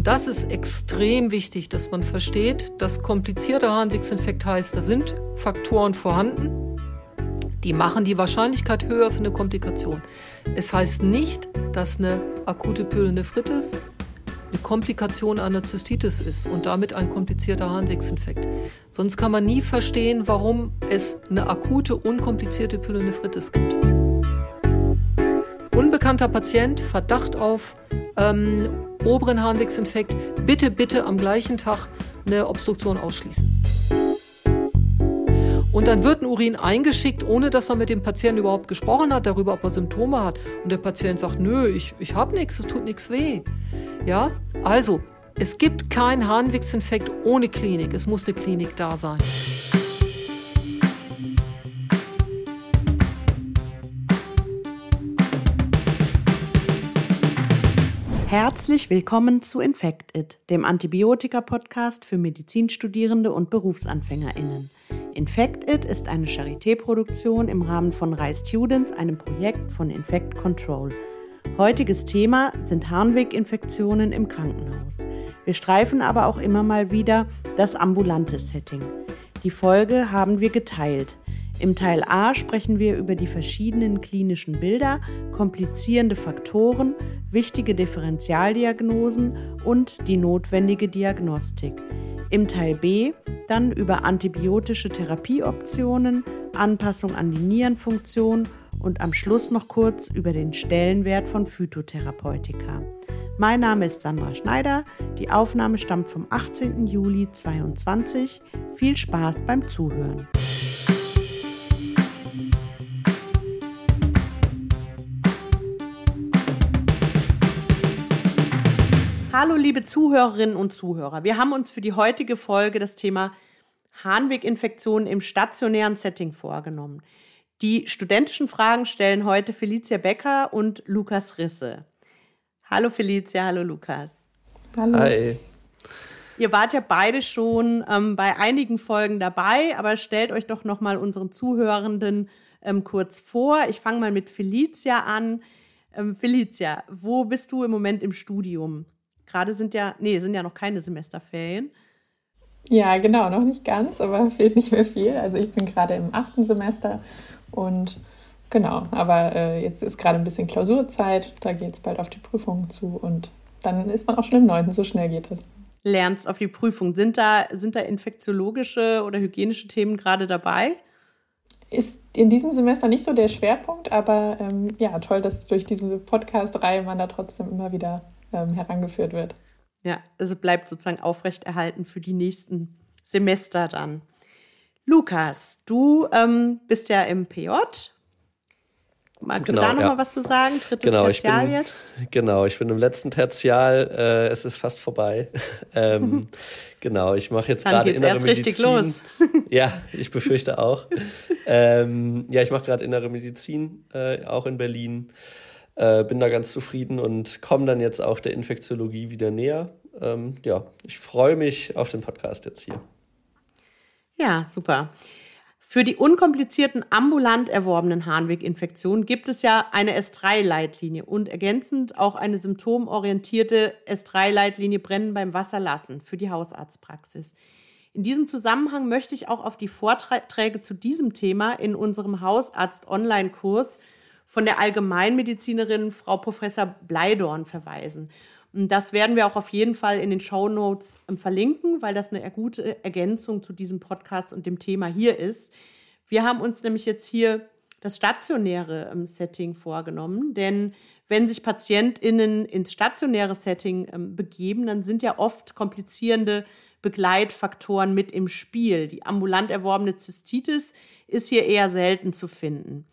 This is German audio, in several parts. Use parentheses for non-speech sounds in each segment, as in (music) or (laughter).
Und das ist extrem wichtig, dass man versteht, dass komplizierter Harnwegsinfekt heißt, da sind Faktoren vorhanden, die machen die Wahrscheinlichkeit höher für eine Komplikation. Es heißt nicht, dass eine akute Pyelonephritis eine Komplikation einer Zystitis ist und damit ein komplizierter Harnwegsinfekt. Sonst kann man nie verstehen, warum es eine akute, unkomplizierte Pyelonephritis gibt. Unbekannter Patient, Verdacht auf ähm, oberen Harnwegsinfekt, bitte, bitte am gleichen Tag eine Obstruktion ausschließen. Und dann wird ein Urin eingeschickt, ohne dass er mit dem Patienten überhaupt gesprochen hat, darüber, ob er Symptome hat. Und der Patient sagt, nö, ich, ich habe nichts, es tut nichts weh. Ja, also, es gibt keinen Harnwegsinfekt ohne Klinik. Es muss eine Klinik da sein. Herzlich willkommen zu Infect It, dem Antibiotika-Podcast für Medizinstudierende und BerufsanfängerInnen. Infect It ist eine Charité-Produktion im Rahmen von Rai Students, einem Projekt von Infect Control. Heutiges Thema sind Harnweginfektionen im Krankenhaus. Wir streifen aber auch immer mal wieder das ambulante Setting. Die Folge haben wir geteilt. Im Teil A sprechen wir über die verschiedenen klinischen Bilder, komplizierende Faktoren, wichtige Differentialdiagnosen und die notwendige Diagnostik. Im Teil B dann über antibiotische Therapieoptionen, Anpassung an die Nierenfunktion und am Schluss noch kurz über den Stellenwert von Phytotherapeutika. Mein Name ist Sandra Schneider. Die Aufnahme stammt vom 18. Juli 2022. Viel Spaß beim Zuhören. Hallo liebe Zuhörerinnen und Zuhörer. Wir haben uns für die heutige Folge das Thema Harnweginfektionen im stationären Setting vorgenommen. Die studentischen Fragen stellen heute Felicia Becker und Lukas Risse. Hallo Felicia, hallo Lukas. Hallo. Hi. Ihr wart ja beide schon ähm, bei einigen Folgen dabei, aber stellt euch doch noch mal unseren Zuhörenden ähm, kurz vor. Ich fange mal mit Felicia an. Ähm, Felicia, wo bist du im Moment im Studium? Gerade sind ja, nee, sind ja noch keine Semesterferien. Ja, genau, noch nicht ganz, aber fehlt nicht mehr viel. Also ich bin gerade im achten Semester und genau, aber äh, jetzt ist gerade ein bisschen Klausurzeit, da geht es bald auf die Prüfung zu und dann ist man auch schon im neunten, so schnell geht das. Lernst auf die Prüfung. Sind da, sind da infektiologische oder hygienische Themen gerade dabei? Ist in diesem Semester nicht so der Schwerpunkt, aber ähm, ja, toll, dass durch diese Podcast-Reihe man da trotzdem immer wieder ähm, herangeführt wird. Ja, also bleibt sozusagen aufrechterhalten für die nächsten Semester dann. Lukas, du ähm, bist ja im PJ. Magst genau, du da nochmal ja. was zu sagen? Drittes genau, Tertial bin, jetzt? (laughs) Genau, ich bin im letzten Tertial. Äh, es ist fast vorbei. (laughs) ähm, (laughs) genau, ich mache jetzt gerade innere erst Medizin. richtig los. ja, ich befürchte auch. ähm, ja, ich mache gerade innere Medizin, äh, auch in Berlin. Äh, bin da ganz zufrieden und komme dann jetzt auch der Infektiologie wieder näher. Ähm, ja, ich freue mich auf den Podcast jetzt hier. Ja, super. Für die unkomplizierten ambulant erworbenen Harnweginfektionen gibt es ja eine S3-Leitlinie und ergänzend auch eine symptomorientierte S3-Leitlinie Brennen beim Wasserlassen für die Hausarztpraxis. In diesem Zusammenhang möchte ich auch auf die Vorträge zu diesem Thema in unserem Hausarzt-Online-Kurs von der Allgemeinmedizinerin Frau Professor Bleidorn verweisen. Das werden wir auch auf jeden Fall in den Show Notes ähm, verlinken, weil das eine gute Ergänzung zu diesem Podcast und dem Thema hier ist. Wir haben uns nämlich jetzt hier das stationäre ähm, Setting vorgenommen, denn wenn sich PatientInnen ins stationäre Setting ähm, begeben, dann sind ja oft komplizierende Begleitfaktoren mit im Spiel. Die ambulant erworbene Zystitis ist hier eher selten zu finden.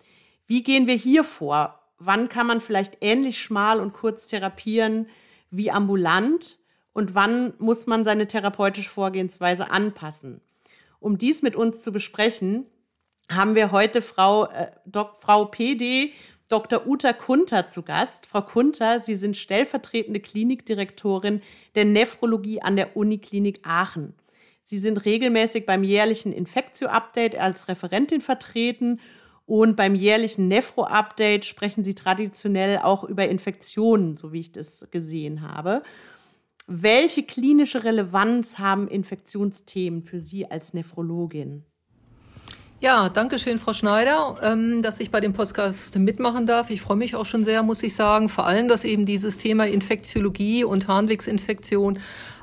Wie gehen wir hier vor? Wann kann man vielleicht ähnlich schmal und kurz therapieren wie ambulant? Und wann muss man seine therapeutische Vorgehensweise anpassen? Um dies mit uns zu besprechen, haben wir heute Frau, äh, Dok, Frau PD Dr. Uta Kunter zu Gast. Frau Kunter, Sie sind stellvertretende Klinikdirektorin der Nephrologie an der Uniklinik Aachen. Sie sind regelmäßig beim jährlichen Infektio-Update als Referentin vertreten und beim jährlichen Nephro-Update sprechen sie traditionell auch über Infektionen, so wie ich das gesehen habe. Welche klinische Relevanz haben Infektionsthemen für Sie als Nephrologin? Ja, danke schön, Frau Schneider, ähm, dass ich bei dem Podcast mitmachen darf. Ich freue mich auch schon sehr, muss ich sagen. Vor allem, dass eben dieses Thema Infektiologie und Harnwegsinfektion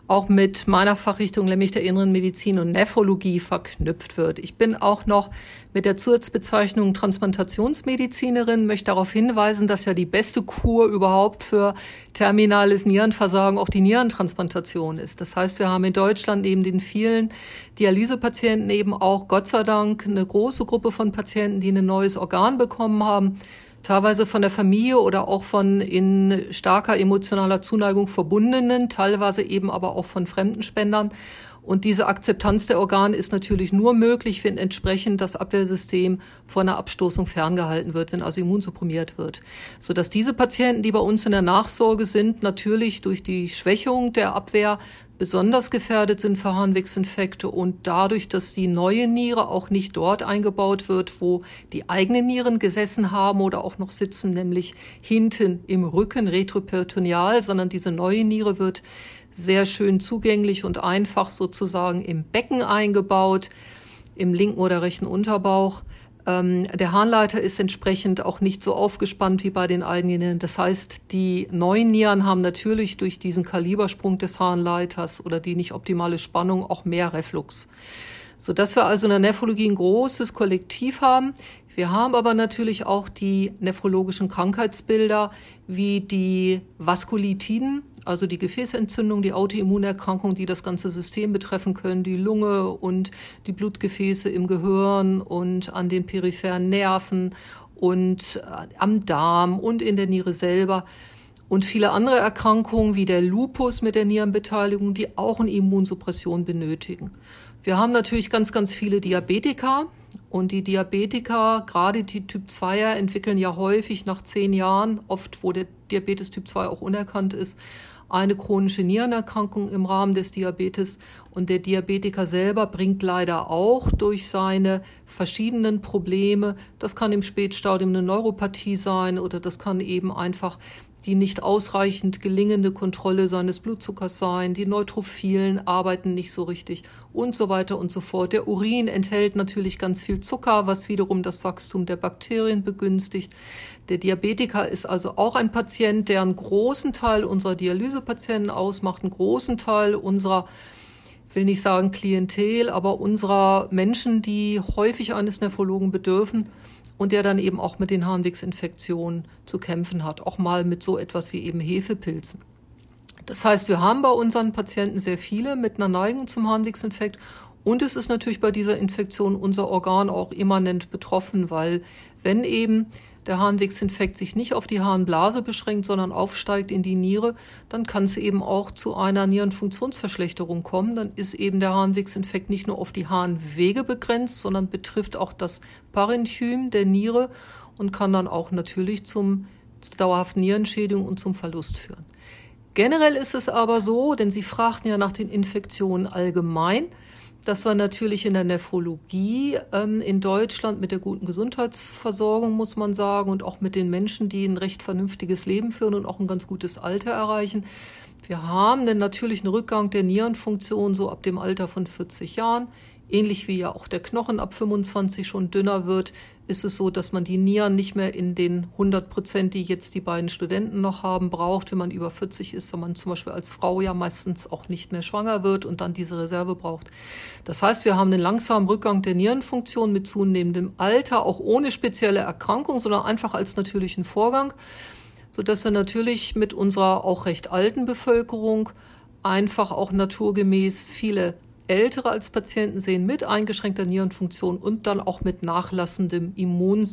auch mit meiner Fachrichtung, nämlich der inneren Medizin und Nephrologie, verknüpft wird. Ich bin auch noch mit der Zusatzbezeichnung Transplantationsmedizinerin, möchte darauf hinweisen, dass ja die beste Kur überhaupt für terminales Nierenversagen auch die Nierentransplantation ist. Das heißt, wir haben in Deutschland neben den vielen Dialysepatienten eben auch Gott sei Dank eine große Gruppe von Patienten, die ein neues Organ bekommen haben teilweise von der Familie oder auch von in starker emotionaler Zuneigung verbundenen, teilweise eben aber auch von fremden Spendern. Und diese Akzeptanz der Organe ist natürlich nur möglich, wenn entsprechend das Abwehrsystem vor einer Abstoßung ferngehalten wird, wenn also immunsupprimiert wird. Sodass diese Patienten, die bei uns in der Nachsorge sind, natürlich durch die Schwächung der Abwehr besonders gefährdet sind für Harnwegsinfekte und dadurch, dass die neue Niere auch nicht dort eingebaut wird, wo die eigenen Nieren gesessen haben oder auch noch sitzen, nämlich hinten im Rücken retroperitoneal, sondern diese neue Niere wird sehr schön zugänglich und einfach sozusagen im Becken eingebaut, im linken oder rechten Unterbauch. Ähm, der Harnleiter ist entsprechend auch nicht so aufgespannt wie bei den eigenen. Das heißt, die neuen Nieren haben natürlich durch diesen Kalibersprung des Harnleiters oder die nicht optimale Spannung auch mehr Reflux. Sodass wir also in der Nephrologie ein großes Kollektiv haben. Wir haben aber natürlich auch die nephrologischen Krankheitsbilder wie die Vaskulitiden, also die Gefäßentzündung, die Autoimmunerkrankung, die das ganze System betreffen können, die Lunge und die Blutgefäße im Gehirn und an den peripheren Nerven und äh, am Darm und in der Niere selber und viele andere Erkrankungen wie der Lupus mit der Nierenbeteiligung, die auch eine Immunsuppression benötigen. Wir haben natürlich ganz, ganz viele Diabetiker und die Diabetiker, gerade die Typ 2er, entwickeln ja häufig nach zehn Jahren, oft wo der Diabetes Typ 2 auch unerkannt ist, eine chronische Nierenerkrankung im Rahmen des Diabetes. Und der Diabetiker selber bringt leider auch durch seine verschiedenen Probleme, das kann im Spätstadium eine Neuropathie sein oder das kann eben einfach die nicht ausreichend gelingende Kontrolle seines Blutzuckers sein, die Neutrophilen arbeiten nicht so richtig und so weiter und so fort. Der Urin enthält natürlich ganz viel Zucker, was wiederum das Wachstum der Bakterien begünstigt. Der Diabetiker ist also auch ein Patient, der einen großen Teil unserer Dialysepatienten ausmacht, einen großen Teil unserer will nicht sagen Klientel, aber unserer Menschen, die häufig eines Nephrologen bedürfen und der dann eben auch mit den Harnwegsinfektionen zu kämpfen hat, auch mal mit so etwas wie eben Hefepilzen. Das heißt, wir haben bei unseren Patienten sehr viele mit einer Neigung zum Harnwegsinfekt und es ist natürlich bei dieser Infektion unser Organ auch immanent betroffen, weil wenn eben der Harnwegsinfekt sich nicht auf die Harnblase beschränkt, sondern aufsteigt in die Niere, dann kann es eben auch zu einer Nierenfunktionsverschlechterung kommen. Dann ist eben der Harnwegsinfekt nicht nur auf die Harnwege begrenzt, sondern betrifft auch das Parenchym der Niere und kann dann auch natürlich zum zur dauerhaften Nierenschädigung und zum Verlust führen. Generell ist es aber so, denn Sie fragten ja nach den Infektionen allgemein, das war natürlich in der Nephrologie ähm, in Deutschland mit der guten Gesundheitsversorgung, muss man sagen, und auch mit den Menschen, die ein recht vernünftiges Leben führen und auch ein ganz gutes Alter erreichen. Wir haben den natürlichen Rückgang der Nierenfunktion so ab dem Alter von 40 Jahren. Ähnlich wie ja auch der Knochen ab 25 schon dünner wird, ist es so, dass man die Nieren nicht mehr in den 100 Prozent, die jetzt die beiden Studenten noch haben, braucht, wenn man über 40 ist, wenn man zum Beispiel als Frau ja meistens auch nicht mehr schwanger wird und dann diese Reserve braucht. Das heißt, wir haben den langsamen Rückgang der Nierenfunktion mit zunehmendem Alter, auch ohne spezielle Erkrankung, sondern einfach als natürlichen Vorgang, sodass wir natürlich mit unserer auch recht alten Bevölkerung einfach auch naturgemäß viele Ältere als Patienten sehen mit eingeschränkter Nierenfunktion und dann auch mit nachlassendem Immun,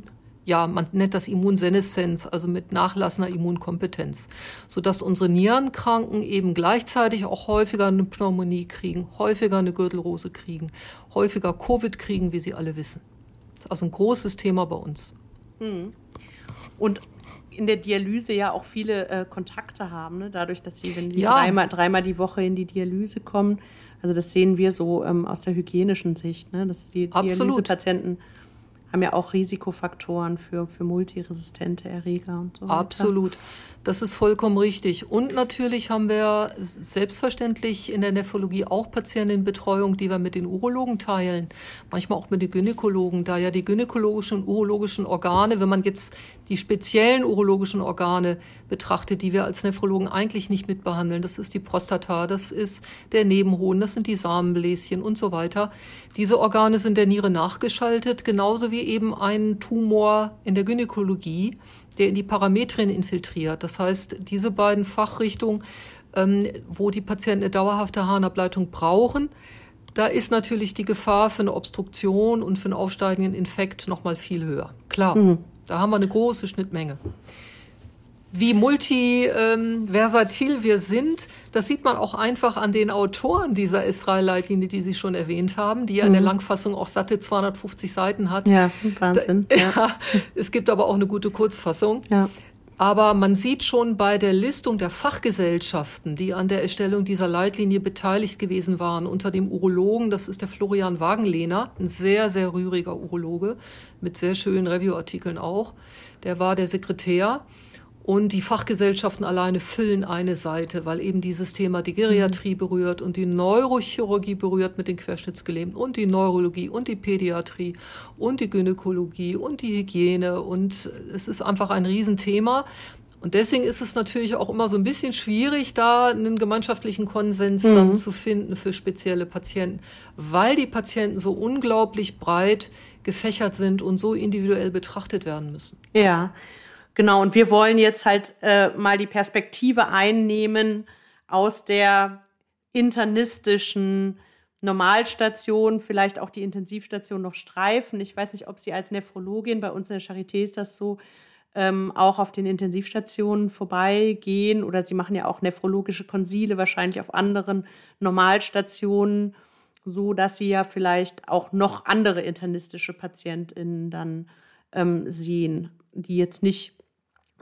ja, man nennt das Immunseneszenz, also mit nachlassender Immunkompetenz, sodass unsere Nierenkranken eben gleichzeitig auch häufiger eine Pneumonie kriegen, häufiger eine Gürtelrose kriegen, häufiger Covid kriegen, wie Sie alle wissen. Das ist also ein großes Thema bei uns. Hm. Und in der Dialyse ja auch viele äh, Kontakte haben, ne? dadurch, dass sie, wenn sie ja. dreimal, dreimal die Woche in die Dialyse kommen, also das sehen wir so ähm, aus der hygienischen Sicht, ne? dass die Dialysepatienten haben ja auch Risikofaktoren für, für multiresistente Erreger und so. Absolut. Das ist vollkommen richtig. Und natürlich haben wir selbstverständlich in der Nephrologie auch Patientenbetreuung, die wir mit den Urologen teilen, manchmal auch mit den Gynäkologen, da ja die gynäkologischen und urologischen Organe, wenn man jetzt die speziellen urologischen Organe betrachtet, die wir als Nephrologen eigentlich nicht mitbehandeln, das ist die Prostata, das ist der Nebenhoden, das sind die Samenbläschen und so weiter. Diese Organe sind der Niere nachgeschaltet, genauso wie eben ein Tumor in der Gynäkologie der in die Parametrien infiltriert. Das heißt, diese beiden Fachrichtungen, ähm, wo die Patienten eine dauerhafte Harnableitung brauchen, da ist natürlich die Gefahr für eine Obstruktion und für einen aufsteigenden Infekt noch mal viel höher. Klar, mhm. da haben wir eine große Schnittmenge wie multiversatil ähm, wir sind, das sieht man auch einfach an den Autoren dieser Israel-Leitlinie, die Sie schon erwähnt haben, die ja mhm. in der mhm. Langfassung auch satte 250 Seiten hat. Ja, Wahnsinn. Da, ja. ja. (laughs) es gibt aber auch eine gute Kurzfassung. Ja. Aber man sieht schon bei der Listung der Fachgesellschaften, die an der Erstellung dieser Leitlinie beteiligt gewesen waren, unter dem Urologen, das ist der Florian Wagenlehner, ein sehr, sehr rühriger Urologe, mit sehr schönen Reviewartikeln auch. Der war der Sekretär. Und die Fachgesellschaften alleine füllen eine Seite, weil eben dieses Thema die Geriatrie mhm. berührt und die Neurochirurgie berührt mit den Querschnittsgelähmten und die Neurologie und die Pädiatrie und die Gynäkologie und die Hygiene. Und es ist einfach ein Riesenthema. Und deswegen ist es natürlich auch immer so ein bisschen schwierig, da einen gemeinschaftlichen Konsens mhm. dann zu finden für spezielle Patienten, weil die Patienten so unglaublich breit gefächert sind und so individuell betrachtet werden müssen. Ja. Genau, und wir wollen jetzt halt äh, mal die Perspektive einnehmen aus der internistischen Normalstation, vielleicht auch die Intensivstation noch streifen. Ich weiß nicht, ob Sie als Nephrologin, bei uns in der Charité ist das so, ähm, auch auf den Intensivstationen vorbeigehen oder Sie machen ja auch nephrologische Konsile wahrscheinlich auf anderen Normalstationen, so dass Sie ja vielleicht auch noch andere internistische PatientInnen dann ähm, sehen, die jetzt nicht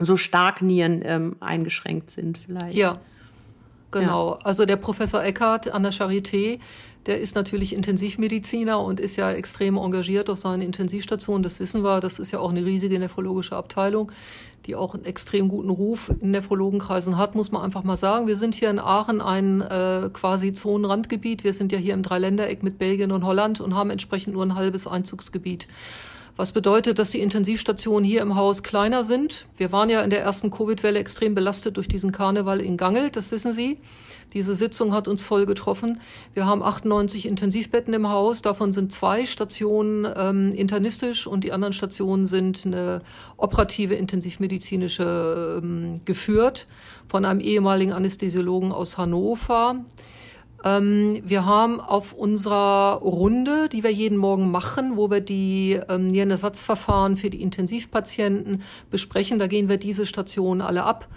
so stark Nieren ähm, eingeschränkt sind vielleicht. Ja, genau. Ja. Also der Professor Eckhardt an der Charité, der ist natürlich Intensivmediziner und ist ja extrem engagiert auf seinen Intensivstationen. Das wissen wir. Das ist ja auch eine riesige nephrologische Abteilung, die auch einen extrem guten Ruf in Nephrologenkreisen hat, muss man einfach mal sagen. Wir sind hier in Aachen ein äh, quasi Zonenrandgebiet. Wir sind ja hier im Dreiländereck mit Belgien und Holland und haben entsprechend nur ein halbes Einzugsgebiet. Was bedeutet, dass die Intensivstationen hier im Haus kleiner sind. Wir waren ja in der ersten Covid-Welle extrem belastet durch diesen Karneval in Gangelt, das wissen Sie. Diese Sitzung hat uns voll getroffen. Wir haben 98 Intensivbetten im Haus. Davon sind zwei Stationen ähm, internistisch und die anderen Stationen sind eine operative intensivmedizinische ähm, geführt von einem ehemaligen Anästhesiologen aus Hannover. Ähm, wir haben auf unserer Runde, die wir jeden Morgen machen, wo wir die ähm, Nierenersatzverfahren für die Intensivpatienten besprechen, da gehen wir diese Stationen alle ab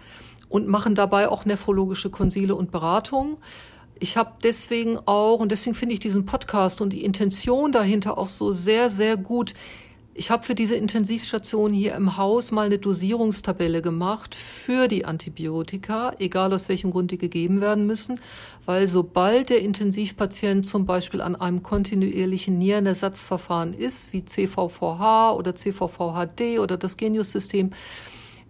und machen dabei auch nephrologische Konsile und Beratungen. Ich habe deswegen auch, und deswegen finde ich diesen Podcast und die Intention dahinter auch so sehr, sehr gut, ich habe für diese Intensivstation hier im Haus mal eine Dosierungstabelle gemacht für die Antibiotika, egal aus welchem Grund die gegeben werden müssen, weil sobald der Intensivpatient zum Beispiel an einem kontinuierlichen Nierenersatzverfahren ist, wie CVVH oder CVVHD oder das Genius-System,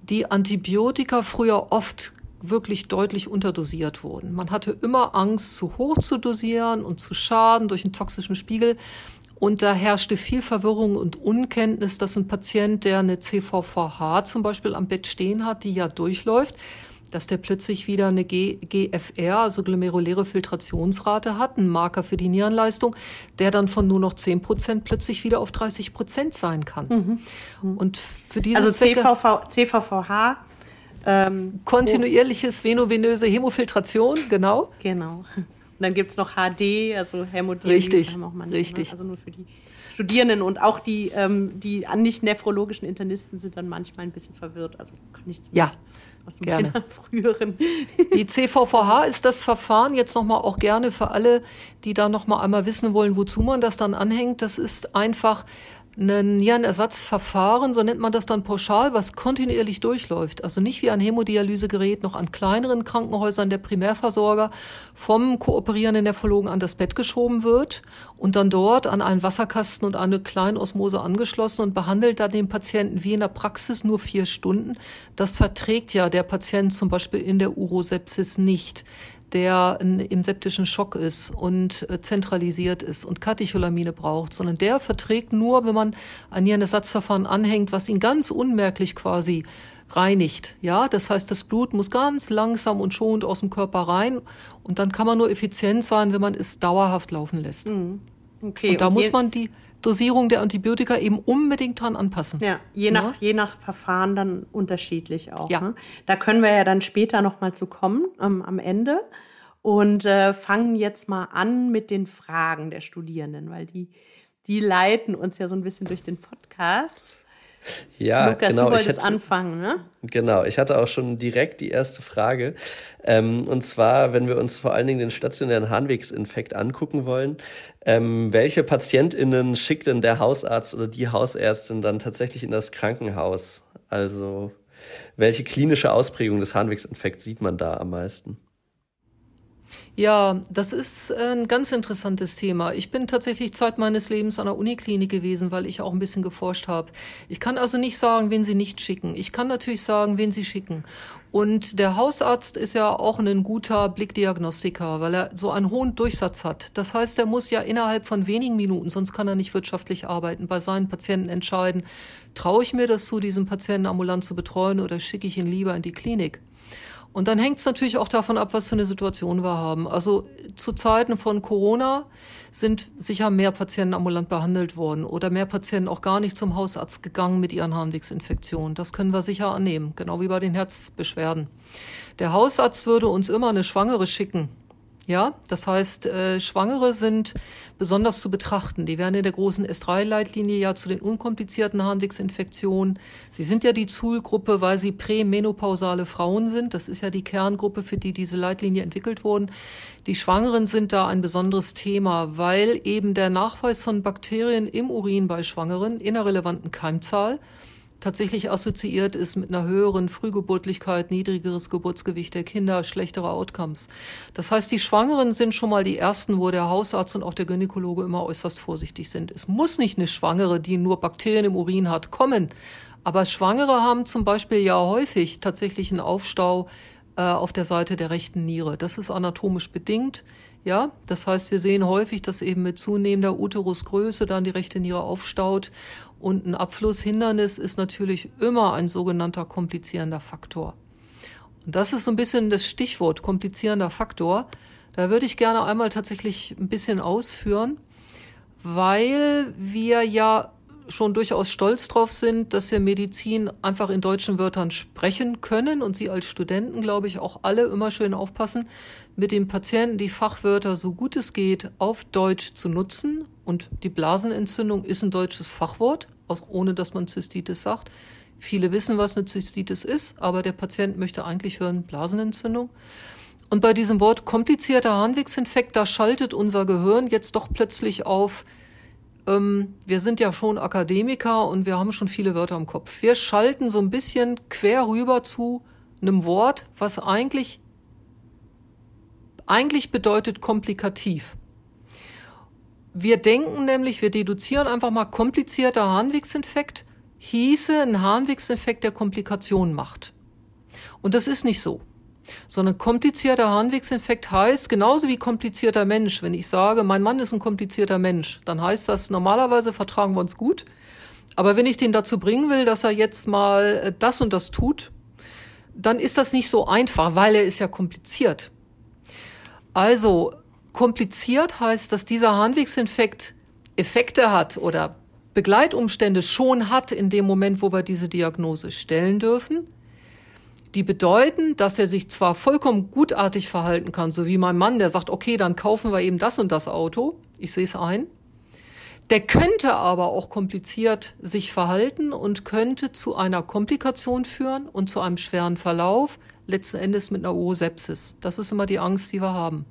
die Antibiotika früher oft wirklich deutlich unterdosiert wurden. Man hatte immer Angst, zu hoch zu dosieren und zu schaden durch einen toxischen Spiegel. Und da herrschte viel Verwirrung und Unkenntnis, dass ein Patient, der eine CVVH zum Beispiel am Bett stehen hat, die ja durchläuft, dass der plötzlich wieder eine G GFR, also glomeruläre Filtrationsrate hat, ein Marker für die Nierenleistung, der dann von nur noch 10 Prozent plötzlich wieder auf 30 Prozent sein kann. Mhm. Mhm. Und für diese also CVV, CVVH ähm, kontinuierliches venovenöse Hemofiltration, genau. Genau. Dann gibt es noch HD, also Hämodialyse. Richtig, haben auch manche, ne? richtig. Also nur für die Studierenden und auch die, ähm, die nicht nephrologischen Internisten sind dann manchmal ein bisschen verwirrt. Also kann ich zumindest ja, aus gerne. (laughs) früheren. Die CVVH ist das Verfahren jetzt nochmal auch gerne für alle, die da nochmal einmal wissen wollen, wozu man das dann anhängt. Das ist einfach ein Nierenersatzverfahren, so nennt man das dann pauschal, was kontinuierlich durchläuft. Also nicht wie ein Hämodialysegerät noch an kleineren Krankenhäusern der Primärversorger vom kooperierenden Nephrologen an das Bett geschoben wird und dann dort an einen Wasserkasten und eine Kleinosmose angeschlossen und behandelt dann den Patienten wie in der Praxis nur vier Stunden. Das verträgt ja der Patient zum Beispiel in der Urosepsis nicht der im septischen Schock ist und äh, zentralisiert ist und Katecholamine braucht, sondern der verträgt nur, wenn man ein Nierenersatzverfahren anhängt, was ihn ganz unmerklich quasi reinigt. Ja, das heißt, das Blut muss ganz langsam und schonend aus dem Körper rein und dann kann man nur effizient sein, wenn man es dauerhaft laufen lässt. Mhm. Okay. Und da und muss man die Dosierung der Antibiotika eben unbedingt dran anpassen. Ja, je nach, ja? je nach Verfahren dann unterschiedlich auch. Ja. Ne? Da können wir ja dann später nochmal zu kommen ähm, am Ende und äh, fangen jetzt mal an mit den Fragen der Studierenden, weil die, die leiten uns ja so ein bisschen durch den Podcast. Ja, Lukas, genau. du wolltest hätte, anfangen, ne? Genau, ich hatte auch schon direkt die erste Frage. Ähm, und zwar, wenn wir uns vor allen Dingen den stationären Harnwegsinfekt angucken wollen, ähm, welche PatientInnen schickt denn der Hausarzt oder die Hausärztin dann tatsächlich in das Krankenhaus? Also, welche klinische Ausprägung des Harnwegsinfekts sieht man da am meisten? Ja, das ist ein ganz interessantes Thema. Ich bin tatsächlich Zeit meines Lebens an der Uniklinik gewesen, weil ich auch ein bisschen geforscht habe. Ich kann also nicht sagen, wen sie nicht schicken. Ich kann natürlich sagen, wen sie schicken. Und der Hausarzt ist ja auch ein guter Blickdiagnostiker, weil er so einen hohen Durchsatz hat. Das heißt, er muss ja innerhalb von wenigen Minuten, sonst kann er nicht wirtschaftlich arbeiten, bei seinen Patienten entscheiden, traue ich mir das zu, diesen Patienten ambulant zu betreuen oder schicke ich ihn lieber in die Klinik? Und dann hängt es natürlich auch davon ab, was für eine Situation wir haben. Also zu Zeiten von Corona sind sicher mehr Patienten ambulant behandelt worden oder mehr Patienten auch gar nicht zum Hausarzt gegangen mit ihren Harnwegsinfektionen. Das können wir sicher annehmen, genau wie bei den Herzbeschwerden. Der Hausarzt würde uns immer eine Schwangere schicken, ja, das heißt, äh, Schwangere sind besonders zu betrachten. Die werden in der großen S3-Leitlinie ja zu den unkomplizierten Harnwegsinfektionen. Sie sind ja die Zielgruppe, weil sie prämenopausale Frauen sind. Das ist ja die Kerngruppe, für die diese Leitlinie entwickelt wurden. Die Schwangeren sind da ein besonderes Thema, weil eben der Nachweis von Bakterien im Urin bei Schwangeren in einer relevanten Keimzahl tatsächlich assoziiert ist mit einer höheren Frühgeburtlichkeit, niedrigeres Geburtsgewicht der Kinder, schlechtere Outcomes. Das heißt, die Schwangeren sind schon mal die ersten, wo der Hausarzt und auch der Gynäkologe immer äußerst vorsichtig sind. Es muss nicht eine Schwangere, die nur Bakterien im Urin hat, kommen. Aber Schwangere haben zum Beispiel ja häufig tatsächlich einen Aufstau äh, auf der Seite der rechten Niere. Das ist anatomisch bedingt. Ja, das heißt, wir sehen häufig, dass eben mit zunehmender Uterusgröße dann die rechte Niere aufstaut und ein Abflusshindernis ist natürlich immer ein sogenannter komplizierender Faktor. Und das ist so ein bisschen das Stichwort komplizierender Faktor. Da würde ich gerne einmal tatsächlich ein bisschen ausführen, weil wir ja schon durchaus stolz drauf sind, dass wir Medizin einfach in deutschen Wörtern sprechen können und Sie als Studenten, glaube ich, auch alle immer schön aufpassen, mit den Patienten die Fachwörter so gut es geht auf Deutsch zu nutzen. Und die Blasenentzündung ist ein deutsches Fachwort ohne dass man Zystitis sagt. Viele wissen, was eine Zystitis ist, aber der Patient möchte eigentlich hören Blasenentzündung. Und bei diesem Wort komplizierter Harnwegsinfekt, da schaltet unser Gehirn jetzt doch plötzlich auf, ähm, wir sind ja schon Akademiker und wir haben schon viele Wörter im Kopf. Wir schalten so ein bisschen quer rüber zu einem Wort, was eigentlich, eigentlich bedeutet komplikativ. Wir denken nämlich, wir deduzieren einfach mal komplizierter Harnwegsinfekt hieße ein Harnwegsinfekt, der Komplikationen macht. Und das ist nicht so. Sondern komplizierter Harnwegsinfekt heißt genauso wie komplizierter Mensch. Wenn ich sage, mein Mann ist ein komplizierter Mensch, dann heißt das, normalerweise vertragen wir uns gut. Aber wenn ich den dazu bringen will, dass er jetzt mal äh, das und das tut, dann ist das nicht so einfach, weil er ist ja kompliziert. Also Kompliziert heißt, dass dieser Harnwegsinfekt Effekte hat oder Begleitumstände schon hat in dem Moment, wo wir diese Diagnose stellen dürfen, die bedeuten, dass er sich zwar vollkommen gutartig verhalten kann, so wie mein Mann, der sagt, okay, dann kaufen wir eben das und das Auto, ich sehe es ein, der könnte aber auch kompliziert sich verhalten und könnte zu einer Komplikation führen und zu einem schweren Verlauf, letzten Endes mit einer Urosepsis. Das ist immer die Angst, die wir haben.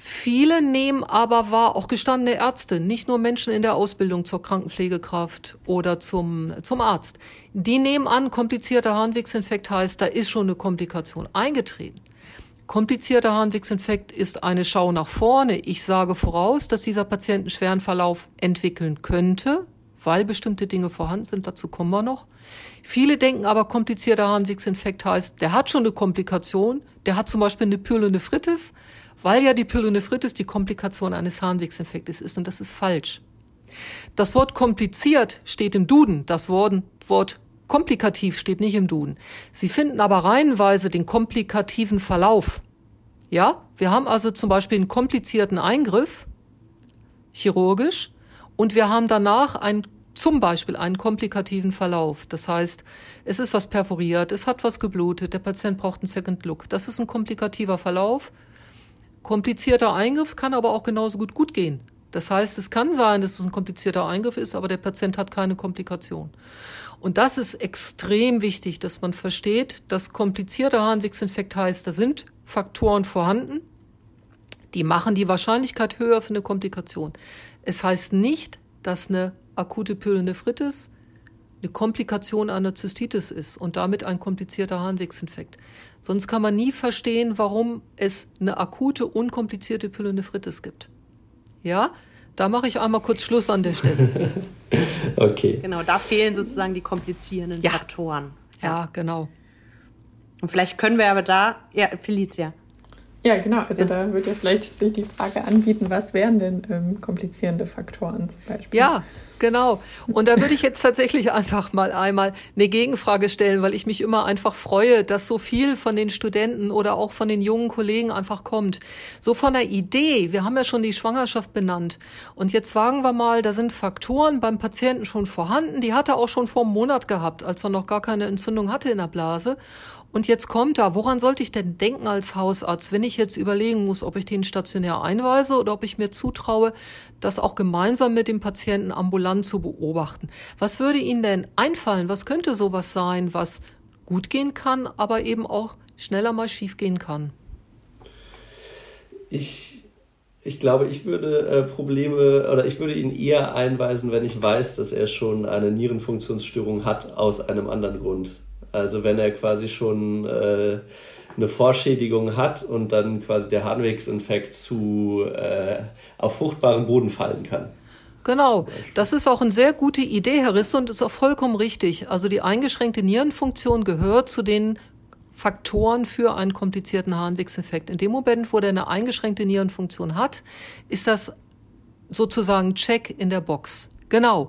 Viele nehmen aber wahr, auch gestandene Ärzte, nicht nur Menschen in der Ausbildung zur Krankenpflegekraft oder zum, zum Arzt. Die nehmen an, komplizierter Harnwegsinfekt heißt, da ist schon eine Komplikation eingetreten. Komplizierter Harnwegsinfekt ist eine Schau nach vorne. Ich sage voraus, dass dieser Patient einen schweren Verlauf entwickeln könnte, weil bestimmte Dinge vorhanden sind. Dazu kommen wir noch. Viele denken aber, komplizierter Harnwegsinfekt heißt, der hat schon eine Komplikation. Der hat zum Beispiel eine Pyelonephritis weil ja die Pyelonephritis die Komplikation eines Harnwegsinfektes ist und das ist falsch. Das Wort kompliziert steht im Duden, das Wort, Wort komplikativ steht nicht im Duden. Sie finden aber reihenweise den komplikativen Verlauf. Ja, wir haben also zum Beispiel einen komplizierten Eingriff, chirurgisch, und wir haben danach ein, zum Beispiel einen komplikativen Verlauf. Das heißt, es ist was perforiert, es hat was geblutet, der Patient braucht einen Second Look. Das ist ein komplikativer Verlauf. Komplizierter Eingriff kann aber auch genauso gut gut gehen. Das heißt, es kann sein, dass es ein komplizierter Eingriff ist, aber der Patient hat keine Komplikation. Und das ist extrem wichtig, dass man versteht, dass komplizierter Harnwegsinfekt heißt, da sind Faktoren vorhanden, die machen die Wahrscheinlichkeit höher für eine Komplikation. Es heißt nicht, dass eine akute Pyelonephritis eine Komplikation einer Zystitis ist und damit ein komplizierter Harnwegsinfekt. Sonst kann man nie verstehen, warum es eine akute, unkomplizierte Pyelonephritis gibt. Ja, da mache ich einmal kurz Schluss an der Stelle. (laughs) okay. Genau, da fehlen sozusagen die komplizierenden ja. Faktoren. Ja, genau. Und vielleicht können wir aber da, ja, Felicia. Ja, genau. Also ja. da würde ja vielleicht sich die Frage anbieten, was wären denn ähm, komplizierende Faktoren zum Beispiel? Ja, genau. Und da würde ich jetzt tatsächlich einfach mal einmal eine Gegenfrage stellen, weil ich mich immer einfach freue, dass so viel von den Studenten oder auch von den jungen Kollegen einfach kommt. So von der Idee, wir haben ja schon die Schwangerschaft benannt. Und jetzt sagen wir mal, da sind Faktoren beim Patienten schon vorhanden. Die hat er auch schon vor einem Monat gehabt, als er noch gar keine Entzündung hatte in der Blase. Und jetzt kommt da, woran sollte ich denn denken als Hausarzt, wenn ich jetzt überlegen muss, ob ich den stationär einweise oder ob ich mir zutraue, das auch gemeinsam mit dem Patienten ambulant zu beobachten? Was würde Ihnen denn einfallen? Was könnte sowas sein, was gut gehen kann, aber eben auch schneller mal schief gehen kann? Ich, ich glaube, ich würde äh, Probleme oder ich würde ihn eher einweisen, wenn ich weiß, dass er schon eine Nierenfunktionsstörung hat aus einem anderen Grund. Also wenn er quasi schon äh, eine Vorschädigung hat und dann quasi der Harnwegsinfekt zu äh, auf fruchtbaren Boden fallen kann. Genau, das ist auch eine sehr gute Idee, Herr Risse, und ist auch vollkommen richtig. Also die eingeschränkte Nierenfunktion gehört zu den Faktoren für einen komplizierten Harnwegsinfekt. In dem Moment, wo der eine eingeschränkte Nierenfunktion hat, ist das sozusagen Check in der Box. Genau.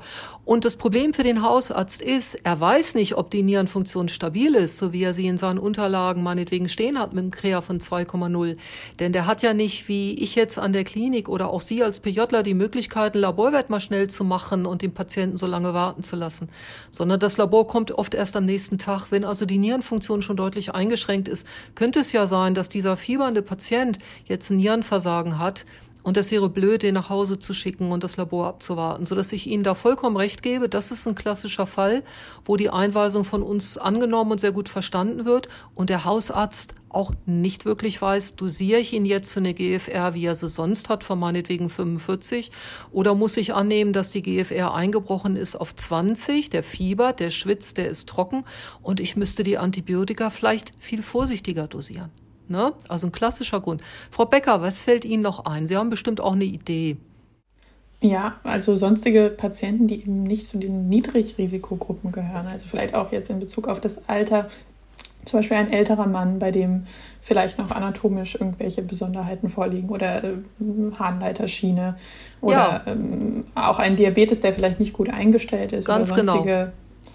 Und das Problem für den Hausarzt ist, er weiß nicht, ob die Nierenfunktion stabil ist, so wie er sie in seinen Unterlagen meinetwegen stehen hat mit einem Krea von 2,0. Denn der hat ja nicht, wie ich jetzt an der Klinik oder auch Sie als PJler, die Möglichkeit, einen Laborwert mal schnell zu machen und den Patienten so lange warten zu lassen. Sondern das Labor kommt oft erst am nächsten Tag. Wenn also die Nierenfunktion schon deutlich eingeschränkt ist, könnte es ja sein, dass dieser fiebernde Patient jetzt ein Nierenversagen hat und es wäre blöd, den nach Hause zu schicken und das Labor abzuwarten, sodass ich Ihnen da vollkommen recht gebe. Das ist ein klassischer Fall, wo die Einweisung von uns angenommen und sehr gut verstanden wird und der Hausarzt auch nicht wirklich weiß, dosiere ich ihn jetzt zu einer GFR, wie er sie sonst hat, von meinetwegen 45, oder muss ich annehmen, dass die GFR eingebrochen ist auf 20, der Fieber, der schwitzt, der ist trocken und ich müsste die Antibiotika vielleicht viel vorsichtiger dosieren. Ne? Also ein klassischer Grund. Frau Becker, was fällt Ihnen noch ein? Sie haben bestimmt auch eine Idee. Ja, also sonstige Patienten, die eben nicht zu den Niedrigrisikogruppen gehören. Also vielleicht auch jetzt in Bezug auf das Alter. Zum Beispiel ein älterer Mann, bei dem vielleicht noch anatomisch irgendwelche Besonderheiten vorliegen oder äh, Harnleiterschiene oder ja. ähm, auch ein Diabetes, der vielleicht nicht gut eingestellt ist Ganz oder genau. sonstige genau.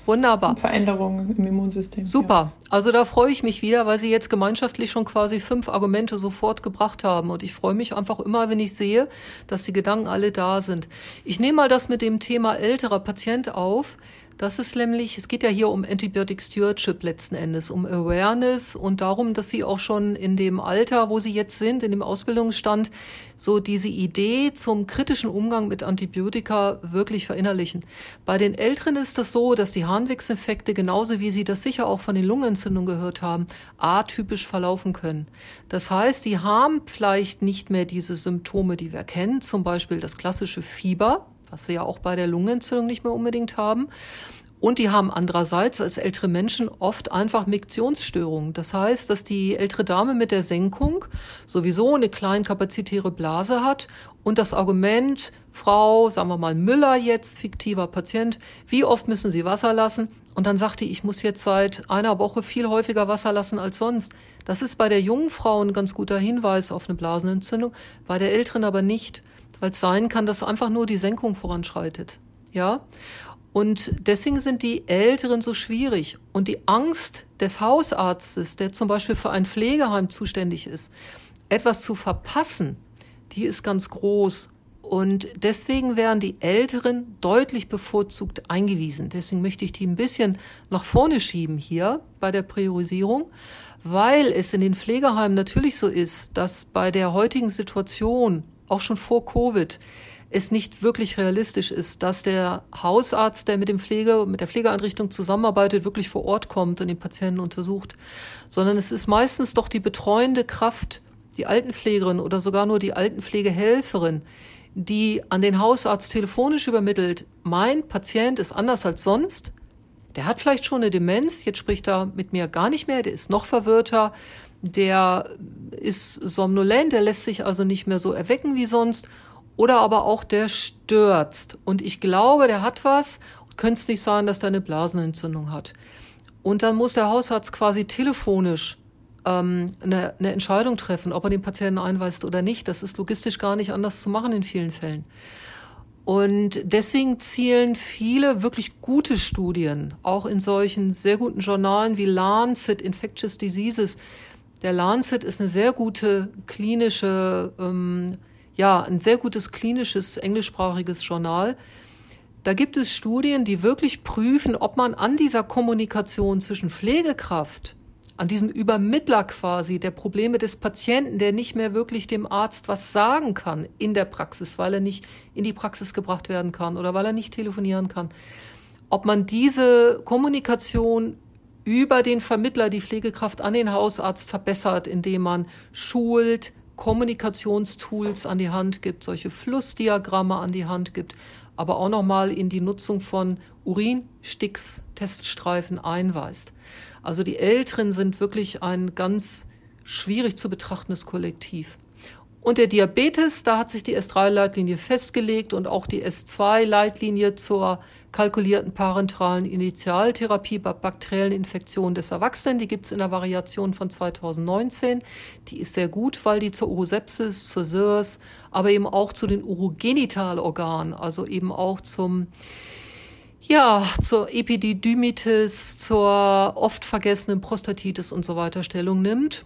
Wunderbar. Veränderungen im Immunsystem. Super. Ja. Also da freue ich mich wieder, weil Sie jetzt gemeinschaftlich schon quasi fünf Argumente sofort gebracht haben. Und ich freue mich einfach immer, wenn ich sehe, dass die Gedanken alle da sind. Ich nehme mal das mit dem Thema älterer Patient auf. Das ist nämlich, es geht ja hier um Antibiotic Stewardship letzten Endes, um Awareness und darum, dass sie auch schon in dem Alter, wo sie jetzt sind, in dem Ausbildungsstand, so diese Idee zum kritischen Umgang mit Antibiotika wirklich verinnerlichen. Bei den Älteren ist das so, dass die Harnwegsinfekte, genauso wie Sie das sicher auch von den Lungenentzündungen gehört haben, atypisch verlaufen können. Das heißt, die haben vielleicht nicht mehr diese Symptome, die wir kennen, zum Beispiel das klassische Fieber, was sie ja auch bei der Lungenentzündung nicht mehr unbedingt haben. Und die haben andererseits als ältere Menschen oft einfach Miktionsstörungen. Das heißt, dass die ältere Dame mit der Senkung sowieso eine kleinkapazitäre Blase hat und das Argument, Frau, sagen wir mal Müller jetzt, fiktiver Patient, wie oft müssen Sie Wasser lassen? Und dann sagt die, ich muss jetzt seit einer Woche viel häufiger Wasser lassen als sonst. Das ist bei der jungen Frau ein ganz guter Hinweis auf eine Blasenentzündung, bei der älteren aber nicht weil es sein kann, dass einfach nur die Senkung voranschreitet. Ja? Und deswegen sind die Älteren so schwierig. Und die Angst des Hausarztes, der zum Beispiel für ein Pflegeheim zuständig ist, etwas zu verpassen, die ist ganz groß. Und deswegen werden die Älteren deutlich bevorzugt eingewiesen. Deswegen möchte ich die ein bisschen nach vorne schieben hier bei der Priorisierung, weil es in den Pflegeheimen natürlich so ist, dass bei der heutigen Situation auch schon vor Covid, es nicht wirklich realistisch ist, dass der Hausarzt, der mit dem Pflege, mit der Pflegeeinrichtung zusammenarbeitet, wirklich vor Ort kommt und den Patienten untersucht, sondern es ist meistens doch die betreuende Kraft, die Altenpflegerin oder sogar nur die Altenpflegehelferin, die an den Hausarzt telefonisch übermittelt, mein Patient ist anders als sonst, der hat vielleicht schon eine Demenz, jetzt spricht er mit mir gar nicht mehr, der ist noch verwirrter, der ist somnolent, der lässt sich also nicht mehr so erwecken wie sonst. Oder aber auch der stürzt. Und ich glaube, der hat was. Könnte es nicht sein, dass der eine Blasenentzündung hat. Und dann muss der Hausarzt quasi telefonisch ähm, eine, eine Entscheidung treffen, ob er den Patienten einweist oder nicht. Das ist logistisch gar nicht anders zu machen in vielen Fällen. Und deswegen zielen viele wirklich gute Studien, auch in solchen sehr guten Journalen wie Lancet Infectious Diseases, der Lancet ist eine sehr gute klinische, ähm, ja, ein sehr gutes klinisches englischsprachiges Journal. Da gibt es Studien, die wirklich prüfen, ob man an dieser Kommunikation zwischen Pflegekraft, an diesem Übermittler quasi der Probleme des Patienten, der nicht mehr wirklich dem Arzt was sagen kann in der Praxis, weil er nicht in die Praxis gebracht werden kann oder weil er nicht telefonieren kann, ob man diese Kommunikation über den Vermittler die Pflegekraft an den Hausarzt verbessert, indem man schult, Kommunikationstools an die Hand gibt, solche Flussdiagramme an die Hand gibt, aber auch nochmal in die Nutzung von Urinsticks-Teststreifen einweist. Also die Älteren sind wirklich ein ganz schwierig zu betrachtendes Kollektiv. Und der Diabetes, da hat sich die S3-Leitlinie festgelegt und auch die S2-Leitlinie zur kalkulierten parenteralen Initialtherapie bei bakteriellen Infektionen des Erwachsenen. Die gibt es in der Variation von 2019. Die ist sehr gut, weil die zur Urosepsis, zur SIRS, aber eben auch zu den Urogenitalorganen, also eben auch zum ja, zur Epididymitis, zur oft vergessenen Prostatitis und so weiter Stellung nimmt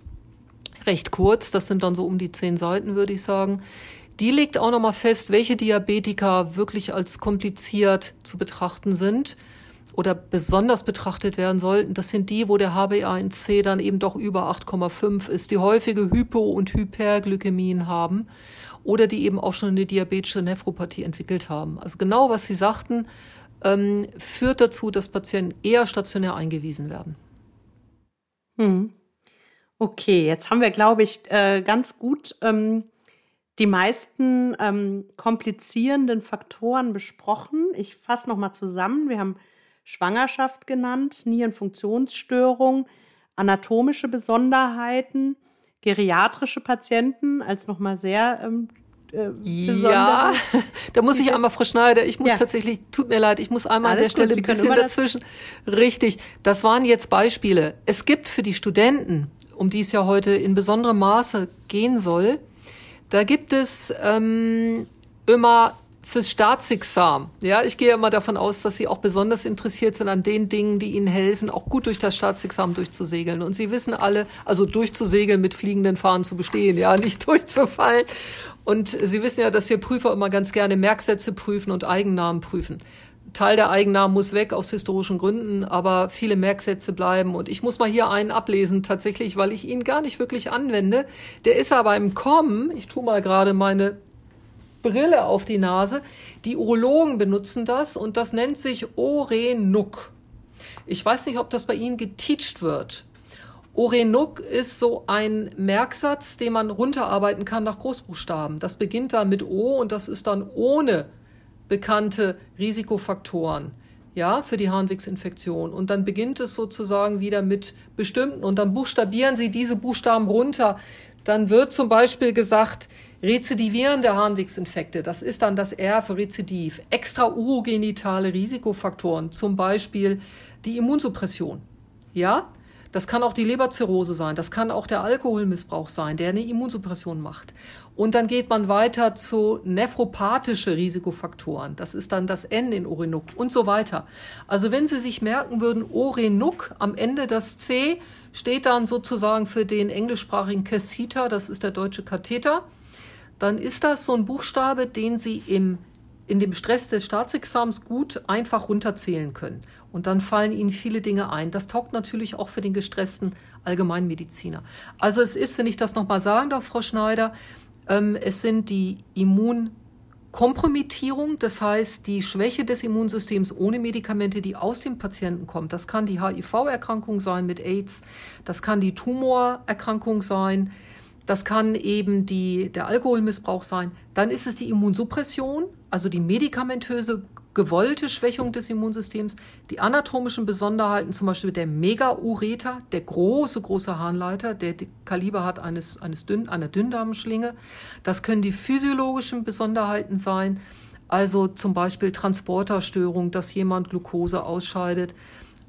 recht kurz, das sind dann so um die zehn Seiten, würde ich sagen. Die legt auch nochmal fest, welche Diabetiker wirklich als kompliziert zu betrachten sind oder besonders betrachtet werden sollten. Das sind die, wo der HbA1c dann eben doch über 8,5 ist, die häufige Hypo- und Hyperglykämien haben oder die eben auch schon eine diabetische Nephropathie entwickelt haben. Also genau, was Sie sagten, ähm, führt dazu, dass Patienten eher stationär eingewiesen werden. Hm. Okay, jetzt haben wir, glaube ich, äh, ganz gut ähm, die meisten ähm, komplizierenden Faktoren besprochen. Ich fasse nochmal zusammen. Wir haben Schwangerschaft genannt, Nierenfunktionsstörung, anatomische Besonderheiten, geriatrische Patienten als nochmal sehr ähm, äh, ja, (laughs) da muss ich einmal, Frau Schneider, ich muss ja. tatsächlich, tut mir leid, ich muss einmal Alles an der Stelle ein bisschen dazwischen. Richtig, das waren jetzt Beispiele. Es gibt für die Studenten um die es ja heute in besonderem Maße gehen soll, da gibt es ähm, immer fürs Staatsexamen. Ja, ich gehe immer davon aus, dass Sie auch besonders interessiert sind an den Dingen, die Ihnen helfen, auch gut durch das Staatsexamen durchzusegeln. Und Sie wissen alle, also durchzusegeln mit fliegenden Fahnen zu bestehen, ja, (laughs) nicht durchzufallen. Und Sie wissen ja, dass wir Prüfer immer ganz gerne Merksätze prüfen und Eigennamen prüfen. Teil der Eigennamen muss weg aus historischen Gründen, aber viele Merksätze bleiben. Und ich muss mal hier einen ablesen, tatsächlich, weil ich ihn gar nicht wirklich anwende. Der ist aber im Kommen. Ich tue mal gerade meine Brille auf die Nase. Die Urologen benutzen das und das nennt sich Orenuk. Ich weiß nicht, ob das bei Ihnen geteacht wird. Orenuk ist so ein Merksatz, den man runterarbeiten kann nach Großbuchstaben. Das beginnt dann mit O und das ist dann ohne bekannte Risikofaktoren ja, für die Harnwegsinfektion. Und dann beginnt es sozusagen wieder mit bestimmten und dann buchstabieren Sie diese Buchstaben runter. Dann wird zum Beispiel gesagt, rezidivierende Harnwegsinfekte, das ist dann das R für Rezidiv. Extraurogenitale Risikofaktoren, zum Beispiel die Immunsuppression. Ja, das kann auch die Leberzirrhose sein, das kann auch der Alkoholmissbrauch sein, der eine Immunsuppression macht. Und dann geht man weiter zu nephropathische Risikofaktoren. Das ist dann das N in Orenuk und so weiter. Also wenn Sie sich merken würden, Orenuk am Ende das C steht dann sozusagen für den englischsprachigen Catheter, das ist der deutsche Katheter, dann ist das so ein Buchstabe, den Sie im in dem Stress des Staatsexamens gut einfach runterzählen können. Und dann fallen ihnen viele Dinge ein. Das taugt natürlich auch für den gestressten Allgemeinmediziner. Also es ist, wenn ich das nochmal sagen darf, Frau Schneider, es sind die Immunkompromittierung, das heißt die Schwäche des Immunsystems ohne Medikamente, die aus dem Patienten kommt. Das kann die HIV-Erkrankung sein mit AIDS, das kann die Tumorerkrankung sein, das kann eben die, der Alkoholmissbrauch sein. Dann ist es die Immunsuppression, also die medikamentöse gewollte Schwächung des Immunsystems, die anatomischen Besonderheiten, zum Beispiel der Megaureter, der große, große Harnleiter, der Kaliber hat eines, eines Dünn, einer Dünndarmschlinge. Das können die physiologischen Besonderheiten sein, also zum Beispiel Transporterstörung, dass jemand Glucose ausscheidet.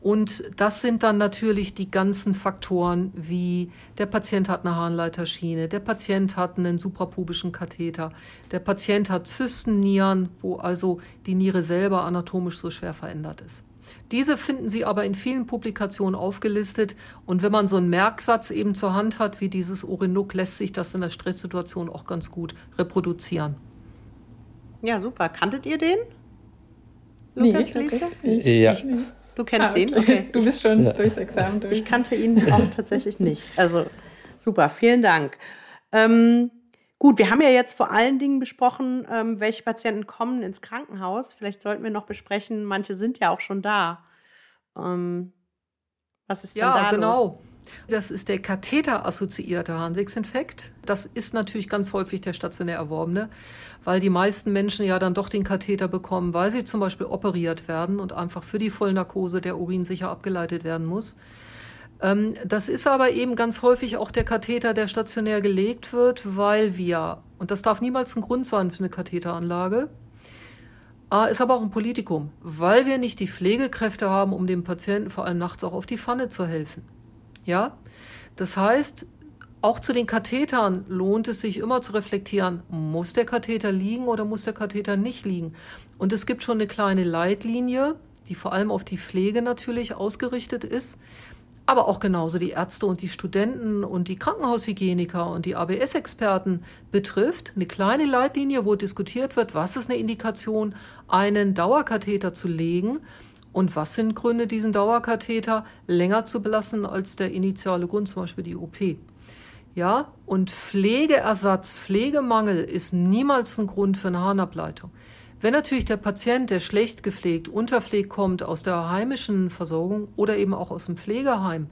Und das sind dann natürlich die ganzen Faktoren, wie der Patient hat eine Harnleiterschiene, der Patient hat einen suprapubischen Katheter, der Patient hat Zystennieren, wo also die Niere selber anatomisch so schwer verändert ist. Diese finden Sie aber in vielen Publikationen aufgelistet. Und wenn man so einen Merksatz eben zur Hand hat, wie dieses Orinuk, lässt sich das in der Stresssituation auch ganz gut reproduzieren. Ja, super. Kanntet ihr den? Lukas nee, ja. Ich, Du kennst ah, ihn? Okay. Du bist schon ja. durchs Examen durch. Ich kannte ihn auch tatsächlich nicht. Also super, vielen Dank. Ähm, gut, wir haben ja jetzt vor allen Dingen besprochen, ähm, welche Patienten kommen ins Krankenhaus. Vielleicht sollten wir noch besprechen, manche sind ja auch schon da. Ähm, was ist ja, denn da genau. Los? Das ist der katheterassoziierte Harnwegsinfekt. Das ist natürlich ganz häufig der stationär erworbene, weil die meisten Menschen ja dann doch den Katheter bekommen, weil sie zum Beispiel operiert werden und einfach für die Vollnarkose der Urin sicher abgeleitet werden muss. Ähm, das ist aber eben ganz häufig auch der Katheter, der stationär gelegt wird, weil wir, und das darf niemals ein Grund sein für eine Katheteranlage, ist aber auch ein Politikum, weil wir nicht die Pflegekräfte haben, um dem Patienten vor allem nachts auch auf die Pfanne zu helfen. Ja, das heißt, auch zu den Kathetern lohnt es sich immer zu reflektieren, muss der Katheter liegen oder muss der Katheter nicht liegen? Und es gibt schon eine kleine Leitlinie, die vor allem auf die Pflege natürlich ausgerichtet ist, aber auch genauso die Ärzte und die Studenten und die Krankenhaushygieniker und die ABS-Experten betrifft. Eine kleine Leitlinie, wo diskutiert wird, was ist eine Indikation, einen Dauerkatheter zu legen und was sind Gründe, diesen Dauerkatheter länger zu belassen als der initiale Grund, zum Beispiel die OP? Ja, und Pflegeersatz, Pflegemangel ist niemals ein Grund für eine Harnableitung. Wenn natürlich der Patient, der schlecht gepflegt, unterpflegt kommt aus der heimischen Versorgung oder eben auch aus dem Pflegeheim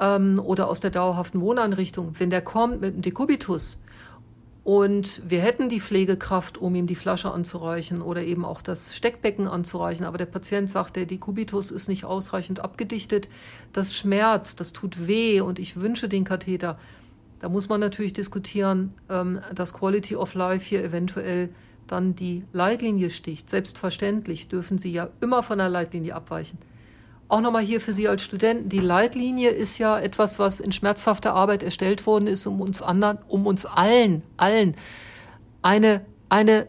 ähm, oder aus der dauerhaften Wohneinrichtung, wenn der kommt mit einem Dekubitus, und wir hätten die Pflegekraft, um ihm die Flasche anzureichen oder eben auch das Steckbecken anzureichen. Aber der Patient sagt, der Dekubitus ist nicht ausreichend abgedichtet. Das schmerzt, das tut weh und ich wünsche den Katheter. Da muss man natürlich diskutieren, ähm, dass Quality of Life hier eventuell dann die Leitlinie sticht. Selbstverständlich dürfen Sie ja immer von der Leitlinie abweichen. Auch nochmal hier für Sie als Studenten. Die Leitlinie ist ja etwas, was in schmerzhafter Arbeit erstellt worden ist, um uns anderen, um uns allen, allen eine, eine,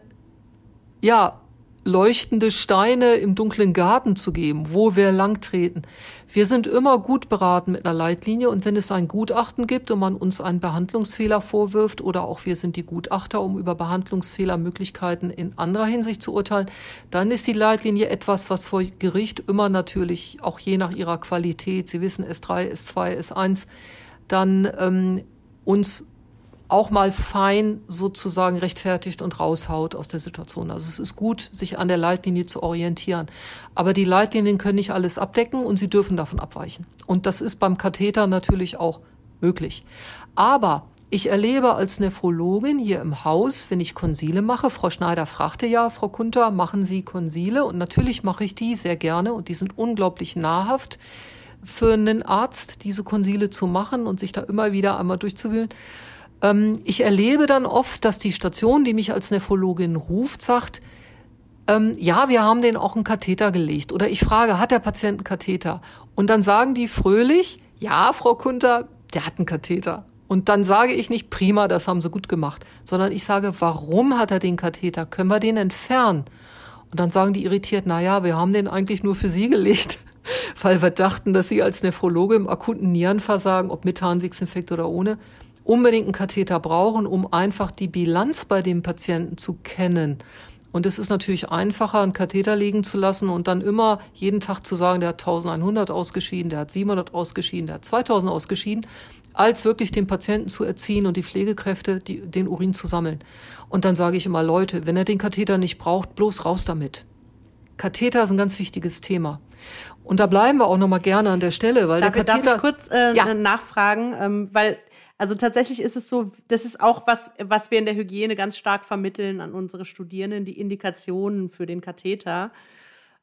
ja, leuchtende Steine im dunklen Garten zu geben, wo wir langtreten. Wir sind immer gut beraten mit einer Leitlinie und wenn es ein Gutachten gibt und man uns einen Behandlungsfehler vorwirft oder auch wir sind die Gutachter, um über Behandlungsfehlermöglichkeiten in anderer Hinsicht zu urteilen, dann ist die Leitlinie etwas, was vor Gericht immer natürlich auch je nach ihrer Qualität, Sie wissen S3, S2, S1, dann ähm, uns auch mal fein sozusagen rechtfertigt und raushaut aus der Situation. Also es ist gut, sich an der Leitlinie zu orientieren. Aber die Leitlinien können nicht alles abdecken und sie dürfen davon abweichen. Und das ist beim Katheter natürlich auch möglich. Aber ich erlebe als Nephrologin hier im Haus, wenn ich Konsile mache, Frau Schneider fragte ja, Frau Kunter, machen Sie Konsile? Und natürlich mache ich die sehr gerne und die sind unglaublich nahrhaft für einen Arzt, diese Konsile zu machen und sich da immer wieder einmal durchzuwühlen. Ähm, ich erlebe dann oft, dass die Station, die mich als Nephrologin ruft, sagt, ähm, ja, wir haben den auch einen Katheter gelegt. Oder ich frage, hat der Patient einen Katheter? Und dann sagen die fröhlich, ja, Frau Kunter, der hat einen Katheter. Und dann sage ich nicht, prima, das haben sie gut gemacht, sondern ich sage, warum hat er den Katheter? Können wir den entfernen? Und dann sagen die irritiert, na ja, wir haben den eigentlich nur für Sie gelegt, (laughs) weil wir dachten, dass Sie als Nephrologe im akuten Nierenversagen, ob mit Harnwegsinfekt oder ohne, unbedingt einen Katheter brauchen, um einfach die Bilanz bei dem Patienten zu kennen. Und es ist natürlich einfacher, einen Katheter legen zu lassen und dann immer jeden Tag zu sagen, der hat 1100 ausgeschieden, der hat 700 ausgeschieden, der hat 2000 ausgeschieden, als wirklich den Patienten zu erziehen und die Pflegekräfte die, den Urin zu sammeln. Und dann sage ich immer, Leute, wenn er den Katheter nicht braucht, bloß raus damit. Katheter ist ein ganz wichtiges Thema. Und da bleiben wir auch noch mal gerne an der Stelle, weil darf, der Katheter. Darf ich kurz äh, ja. nachfragen, ähm, weil also tatsächlich ist es so, das ist auch was, was wir in der Hygiene ganz stark vermitteln an unsere Studierenden, die Indikationen für den Katheter.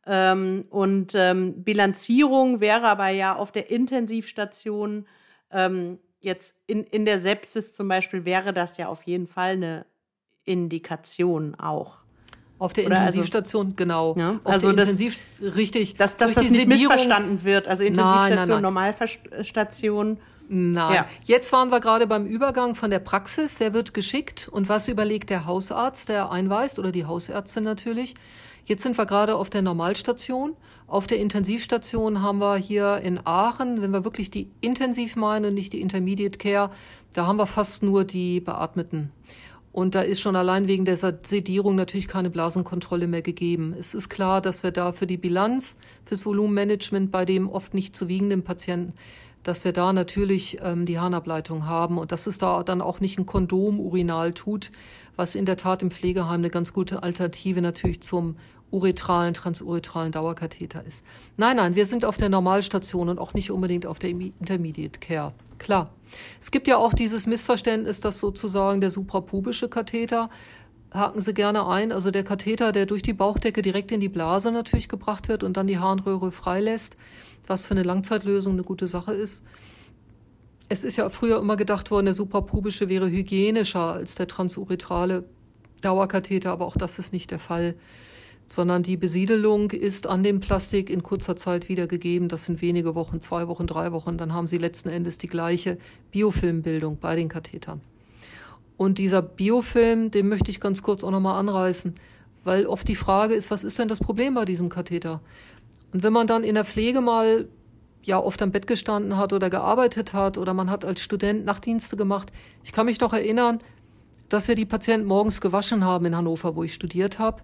Ähm, und ähm, Bilanzierung wäre aber ja auf der Intensivstation ähm, jetzt in, in der Sepsis zum Beispiel wäre das ja auf jeden Fall eine Indikation auch. Auf der Oder also Intensivstation, also, genau. Ja, also das, Intensiv, richtig. Dass, dass das nicht missverstanden wird. Also Intensivstation, nein, nein, nein. Normalstation Nein. Ja. Jetzt waren wir gerade beim Übergang von der Praxis. Wer wird geschickt und was überlegt der Hausarzt, der einweist oder die Hausärztin natürlich? Jetzt sind wir gerade auf der Normalstation. Auf der Intensivstation haben wir hier in Aachen, wenn wir wirklich die Intensiv meinen und nicht die Intermediate Care, da haben wir fast nur die Beatmeten. Und da ist schon allein wegen der Sedierung natürlich keine Blasenkontrolle mehr gegeben. Es ist klar, dass wir da für die Bilanz, fürs Volumenmanagement bei dem oft nicht zu wiegenden Patienten dass wir da natürlich ähm, die Harnableitung haben und dass es da dann auch nicht ein Kondom urinal tut, was in der Tat im Pflegeheim eine ganz gute Alternative natürlich zum uretralen, transuretralen Dauerkatheter ist. Nein, nein, wir sind auf der Normalstation und auch nicht unbedingt auf der Intermediate Care. Klar. Es gibt ja auch dieses Missverständnis, dass sozusagen der suprapubische Katheter haken Sie gerne ein. Also der Katheter, der durch die Bauchdecke direkt in die Blase natürlich gebracht wird und dann die Harnröhre freilässt, was für eine Langzeitlösung eine gute Sache ist. Es ist ja früher immer gedacht worden, der suprapubische wäre hygienischer als der transuretrale Dauerkatheter, aber auch das ist nicht der Fall, sondern die Besiedelung ist an dem Plastik in kurzer Zeit wieder gegeben. Das sind wenige Wochen, zwei Wochen, drei Wochen. Dann haben Sie letzten Endes die gleiche Biofilmbildung bei den Kathetern. Und dieser Biofilm, den möchte ich ganz kurz auch nochmal anreißen, weil oft die Frage ist, was ist denn das Problem bei diesem Katheter? Und wenn man dann in der Pflege mal ja oft am Bett gestanden hat oder gearbeitet hat oder man hat als Student Nachtdienste gemacht, ich kann mich noch erinnern, dass wir die Patienten morgens gewaschen haben in Hannover, wo ich studiert habe.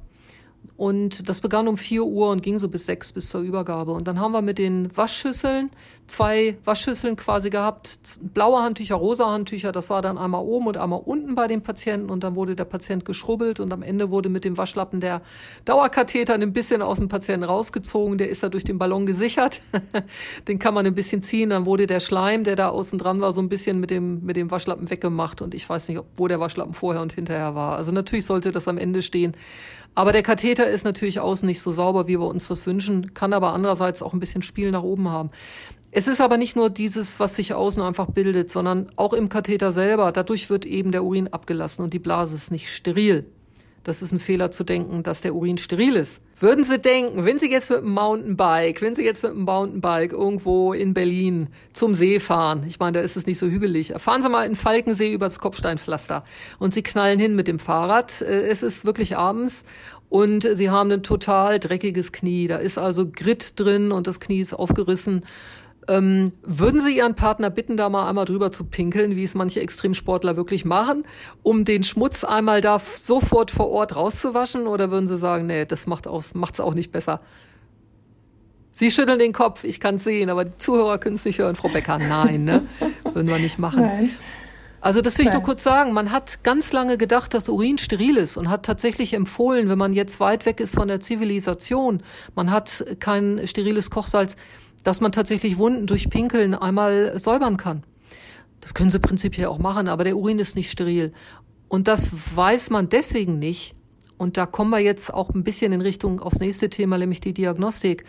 Und das begann um vier Uhr und ging so bis sechs bis zur Übergabe. Und dann haben wir mit den Waschschüsseln zwei Waschschüsseln quasi gehabt, blaue Handtücher, rosa Handtücher. Das war dann einmal oben und einmal unten bei dem Patienten. Und dann wurde der Patient geschrubbelt und am Ende wurde mit dem Waschlappen der Dauerkatheter ein bisschen aus dem Patienten rausgezogen. Der ist da durch den Ballon gesichert. (laughs) den kann man ein bisschen ziehen. Dann wurde der Schleim, der da außen dran war, so ein bisschen mit dem, mit dem Waschlappen weggemacht. Und ich weiß nicht, wo der Waschlappen vorher und hinterher war. Also natürlich sollte das am Ende stehen. Aber der Katheter ist natürlich außen nicht so sauber, wie wir uns das wünschen, kann aber andererseits auch ein bisschen Spiel nach oben haben. Es ist aber nicht nur dieses, was sich außen einfach bildet, sondern auch im Katheter selber. Dadurch wird eben der Urin abgelassen und die Blase ist nicht steril. Das ist ein Fehler zu denken, dass der Urin steril ist. Würden Sie denken, wenn Sie jetzt mit dem Mountainbike, wenn Sie jetzt mit dem Mountainbike irgendwo in Berlin zum See fahren, ich meine, da ist es nicht so hügelig, fahren Sie mal in Falkensee übers Kopfsteinpflaster und Sie knallen hin mit dem Fahrrad. Äh, es ist wirklich abends und Sie haben ein total dreckiges Knie. Da ist also Grit drin und das Knie ist aufgerissen. Ähm, würden Sie Ihren Partner bitten, da mal einmal drüber zu pinkeln, wie es manche Extremsportler wirklich machen, um den Schmutz einmal da sofort vor Ort rauszuwaschen? Oder würden Sie sagen, nee, das macht es macht's auch nicht besser? Sie schütteln den Kopf, ich kann es sehen, aber die Zuhörer können es nicht hören, Frau Becker. Nein, ne? (laughs) Würden wir nicht machen. Nein. Also das will ich nur kurz sagen. Man hat ganz lange gedacht, dass Urin steril ist und hat tatsächlich empfohlen, wenn man jetzt weit weg ist von der Zivilisation, man hat kein steriles Kochsalz, dass man tatsächlich Wunden durch Pinkeln einmal säubern kann. Das können sie prinzipiell auch machen, aber der Urin ist nicht steril. Und das weiß man deswegen nicht. Und da kommen wir jetzt auch ein bisschen in Richtung aufs nächste Thema, nämlich die Diagnostik,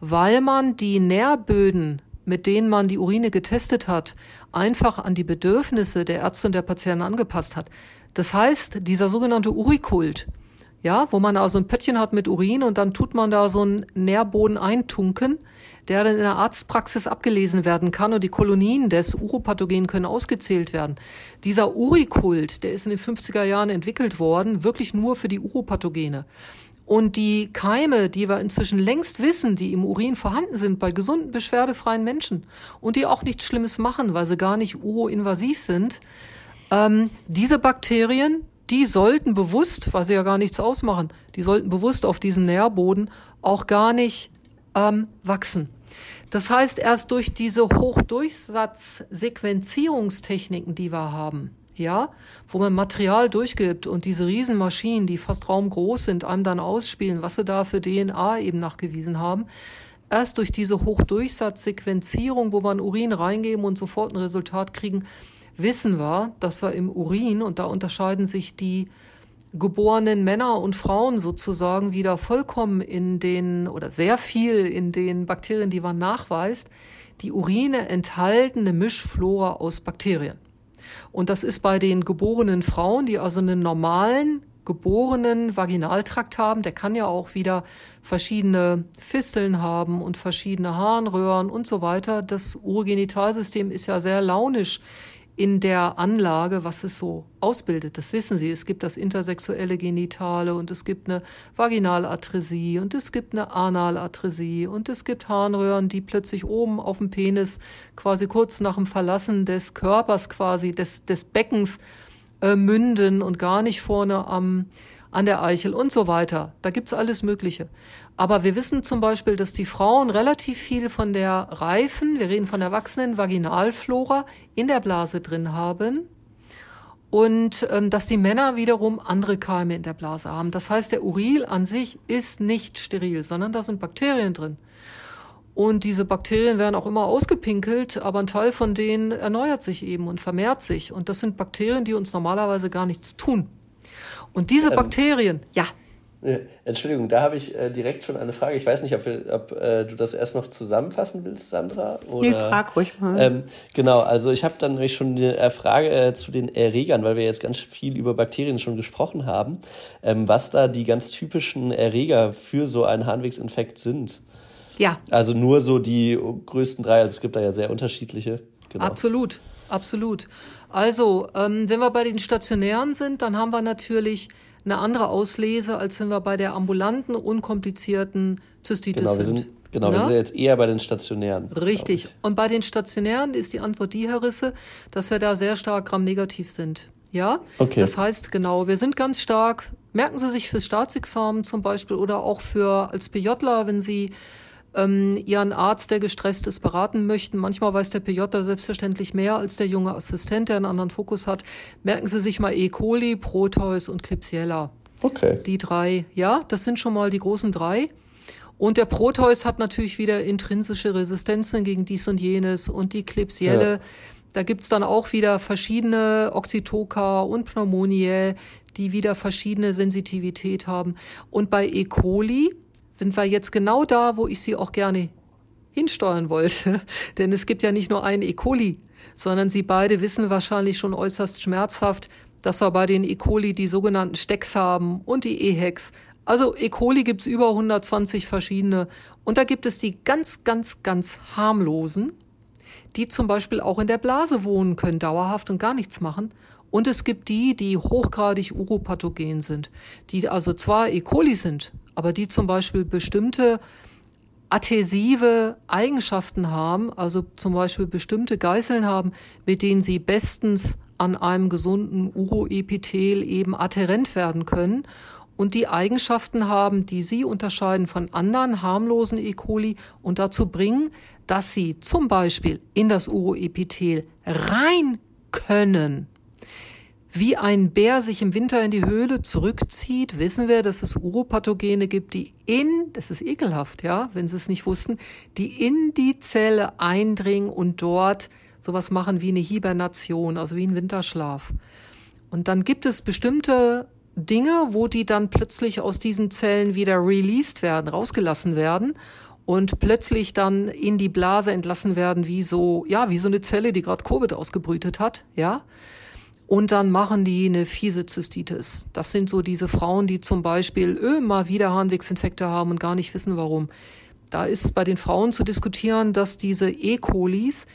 weil man die Nährböden, mit denen man die Urine getestet hat, einfach an die Bedürfnisse der Ärzte und der Patienten angepasst hat. Das heißt, dieser sogenannte Urikult, ja, wo man also ein Pöttchen hat mit Urin und dann tut man da so einen Nährboden eintunken, der dann in der Arztpraxis abgelesen werden kann und die Kolonien des Uropathogen können ausgezählt werden. Dieser Urikult, der ist in den 50er Jahren entwickelt worden, wirklich nur für die Uropathogene. Und die Keime, die wir inzwischen längst wissen, die im Urin vorhanden sind bei gesunden, beschwerdefreien Menschen und die auch nichts Schlimmes machen, weil sie gar nicht uroinvasiv sind, ähm, diese Bakterien, die sollten bewusst, weil sie ja gar nichts ausmachen, die sollten bewusst auf diesem Nährboden auch gar nicht ähm, wachsen. Das heißt, erst durch diese Hochdurchsatzsequenzierungstechniken, die wir haben, ja, wo man Material durchgibt und diese Riesenmaschinen, die fast raumgroß sind, einem dann ausspielen, was sie da für DNA eben nachgewiesen haben. Erst durch diese Hochdurchsatzsequenzierung, wo wir ein Urin reingeben und sofort ein Resultat kriegen, wissen wir, dass wir im Urin, und da unterscheiden sich die geborenen Männer und Frauen sozusagen wieder vollkommen in den oder sehr viel in den Bakterien, die man nachweist, die Urine enthaltene Mischflora aus Bakterien. Und das ist bei den geborenen Frauen, die also einen normalen geborenen Vaginaltrakt haben, der kann ja auch wieder verschiedene Fisteln haben und verschiedene Harnröhren und so weiter. Das Urogenitalsystem ist ja sehr launisch in der Anlage, was es so ausbildet. Das wissen Sie. Es gibt das intersexuelle Genitale und es gibt eine Vaginalatresie und es gibt eine Analatresie und es gibt Harnröhren, die plötzlich oben auf dem Penis quasi kurz nach dem Verlassen des Körpers quasi des, des Beckens äh, münden und gar nicht vorne am an der Eichel und so weiter. Da gibt's alles Mögliche. Aber wir wissen zum Beispiel, dass die Frauen relativ viel von der reifen, wir reden von erwachsenen Vaginalflora in der Blase drin haben und ähm, dass die Männer wiederum andere Keime in der Blase haben. Das heißt, der Uril an sich ist nicht steril, sondern da sind Bakterien drin. Und diese Bakterien werden auch immer ausgepinkelt, aber ein Teil von denen erneuert sich eben und vermehrt sich. Und das sind Bakterien, die uns normalerweise gar nichts tun. Und diese ähm, Bakterien, ja. Entschuldigung, da habe ich äh, direkt schon eine Frage. Ich weiß nicht, ob, wir, ob äh, du das erst noch zusammenfassen willst, Sandra. Oder, nee, frag ruhig mal. Ähm, genau, also ich habe dann nämlich schon eine äh, Frage äh, zu den Erregern, weil wir jetzt ganz viel über Bakterien schon gesprochen haben, ähm, was da die ganz typischen Erreger für so einen Harnwegsinfekt sind. Ja. Also nur so die größten drei, also es gibt da ja sehr unterschiedliche. Genau. Absolut, absolut. Also, ähm, wenn wir bei den stationären sind, dann haben wir natürlich eine andere Auslese, als wenn wir bei der ambulanten, unkomplizierten Zystitis genau, wir sind. Genau, wir sind ja jetzt eher bei den stationären. Richtig. Und bei den stationären ist die Antwort die, Herr Risse, dass wir da sehr stark gramnegativ sind. Ja? Okay. Das heißt, genau, wir sind ganz stark, merken Sie sich fürs Staatsexamen zum Beispiel oder auch für als PJler, wenn Sie ähm, ihren Arzt, der gestresst ist, beraten möchten. Manchmal weiß der PJ da selbstverständlich mehr als der junge Assistent, der einen anderen Fokus hat. Merken Sie sich mal E. coli, Proteus und Klebsiella. Okay. Die drei, ja, das sind schon mal die großen drei. Und der Proteus hat natürlich wieder intrinsische Resistenzen gegen dies und jenes und die Klebsielle. Ja. Da gibt's dann auch wieder verschiedene Oxytoka und Pneumoniae, die wieder verschiedene Sensitivität haben. Und bei E. coli, sind wir jetzt genau da, wo ich Sie auch gerne hinsteuern wollte. (laughs) Denn es gibt ja nicht nur einen E. coli, sondern Sie beide wissen wahrscheinlich schon äußerst schmerzhaft, dass wir bei den E. coli die sogenannten Stecks haben und die EHEX. Also E. coli gibt's über 120 verschiedene. Und da gibt es die ganz, ganz, ganz harmlosen, die zum Beispiel auch in der Blase wohnen können, dauerhaft und gar nichts machen. Und es gibt die, die hochgradig uropathogen sind, die also zwar E. coli sind, aber die zum Beispiel bestimmte adhesive Eigenschaften haben, also zum Beispiel bestimmte Geißeln haben, mit denen sie bestens an einem gesunden Uroepithel eben adherent werden können und die Eigenschaften haben, die sie unterscheiden von anderen harmlosen E. coli und dazu bringen, dass sie zum Beispiel in das Uroepithel rein können. Wie ein Bär sich im Winter in die Höhle zurückzieht, wissen wir, dass es Uropathogene gibt, die in, das ist ekelhaft, ja, wenn Sie es nicht wussten, die in die Zelle eindringen und dort sowas machen wie eine Hibernation, also wie ein Winterschlaf. Und dann gibt es bestimmte Dinge, wo die dann plötzlich aus diesen Zellen wieder released werden, rausgelassen werden und plötzlich dann in die Blase entlassen werden, wie so, ja, wie so eine Zelle, die gerade Covid ausgebrütet hat, ja. Und dann machen die eine fiese Zystitis. Das sind so diese Frauen, die zum Beispiel immer wieder Harnwegsinfekte haben und gar nicht wissen, warum. Da ist bei den Frauen zu diskutieren, dass diese E. colis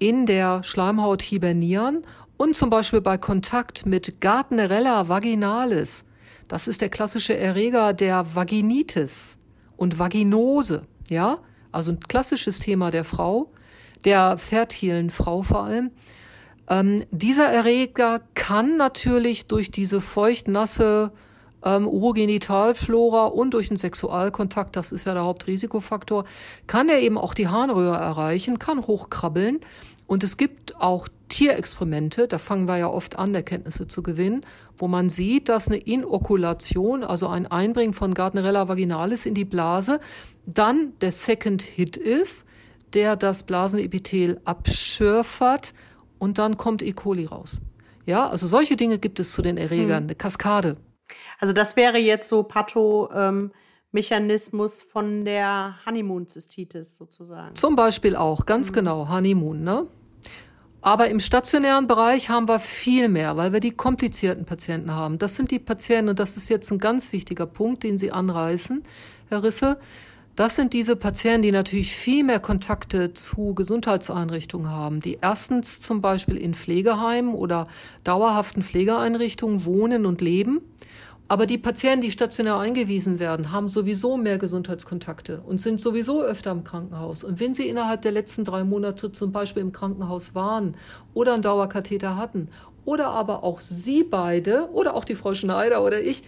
in der Schleimhaut hibernieren und zum Beispiel bei Kontakt mit Gardnerella vaginalis, das ist der klassische Erreger der Vaginitis und Vaginose, ja, also ein klassisches Thema der Frau, der fertilen Frau vor allem. Ähm, dieser Erreger kann natürlich durch diese feucht-nasse ähm, Urogenitalflora und durch den Sexualkontakt, das ist ja der Hauptrisikofaktor, kann er eben auch die Harnröhre erreichen, kann hochkrabbeln. Und es gibt auch Tierexperimente, da fangen wir ja oft an, Erkenntnisse zu gewinnen, wo man sieht, dass eine Inokulation, also ein Einbringen von Gardnerella vaginalis in die Blase, dann der Second Hit ist, der das Blasenepithel abschürfert und dann kommt E. coli raus. Ja, also solche Dinge gibt es zu den Erregern, hm. eine Kaskade. Also das wäre jetzt so Pathomechanismus ähm, von der Honeymoon-Zystitis sozusagen. Zum Beispiel auch, ganz hm. genau, Honeymoon, ne? Aber im stationären Bereich haben wir viel mehr, weil wir die komplizierten Patienten haben. Das sind die Patienten, und das ist jetzt ein ganz wichtiger Punkt, den Sie anreißen, Herr Risse. Das sind diese Patienten, die natürlich viel mehr Kontakte zu Gesundheitseinrichtungen haben, die erstens zum Beispiel in Pflegeheimen oder dauerhaften Pflegeeinrichtungen wohnen und leben aber die Patienten, die stationär eingewiesen werden, haben sowieso mehr Gesundheitskontakte und sind sowieso öfter im Krankenhaus. Und wenn sie innerhalb der letzten drei Monate zum Beispiel im Krankenhaus waren oder einen Dauerkatheter hatten oder aber auch Sie beide oder auch die Frau Schneider oder ich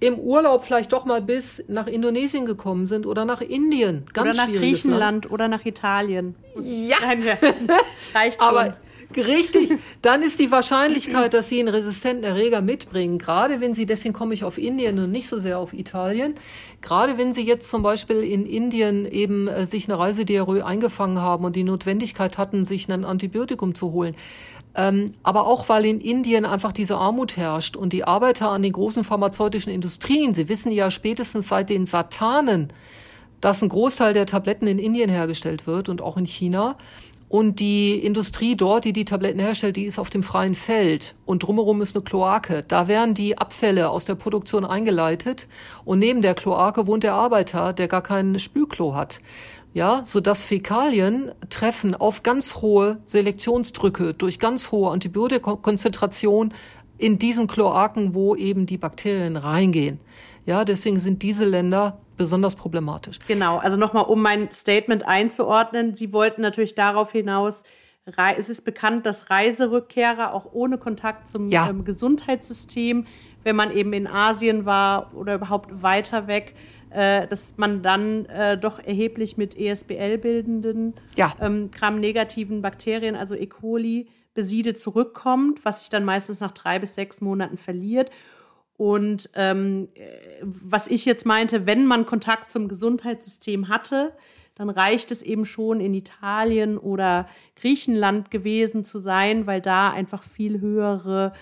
im Urlaub vielleicht doch mal bis nach Indonesien gekommen sind oder nach Indien. Ganz oder nach Griechenland Land. oder nach Italien. Ja, (laughs) reicht schon. Aber Richtig. (laughs) Dann ist die Wahrscheinlichkeit, dass Sie einen resistenten Erreger mitbringen, gerade wenn Sie, deswegen komme ich auf Indien und nicht so sehr auf Italien, gerade wenn Sie jetzt zum Beispiel in Indien eben äh, sich eine Reisediarrhoe eingefangen haben und die Notwendigkeit hatten, sich ein Antibiotikum zu holen. Ähm, aber auch weil in Indien einfach diese Armut herrscht und die Arbeiter an den großen pharmazeutischen Industrien, Sie wissen ja spätestens seit den Satanen, dass ein Großteil der Tabletten in Indien hergestellt wird und auch in China. Und die Industrie dort, die die Tabletten herstellt, die ist auf dem freien Feld. Und drumherum ist eine Kloake. Da werden die Abfälle aus der Produktion eingeleitet. Und neben der Kloake wohnt der Arbeiter, der gar kein Spülklo hat. Ja, so dass Fäkalien treffen auf ganz hohe Selektionsdrücke durch ganz hohe Antibiotikakonzentration in diesen Kloaken, wo eben die Bakterien reingehen. Ja, deswegen sind diese Länder besonders problematisch. Genau, also nochmal, um mein Statement einzuordnen. Sie wollten natürlich darauf hinaus, es ist bekannt, dass Reiserückkehrer auch ohne Kontakt zum ja. ähm, Gesundheitssystem, wenn man eben in Asien war oder überhaupt weiter weg, äh, dass man dann äh, doch erheblich mit ESBL-bildenden, ja. ähm, gramnegativen Bakterien, also E. coli, besiedelt zurückkommt, was sich dann meistens nach drei bis sechs Monaten verliert. Und ähm, was ich jetzt meinte, wenn man Kontakt zum Gesundheitssystem hatte, dann reicht es eben schon in Italien oder Griechenland gewesen zu sein, weil da einfach viel höhere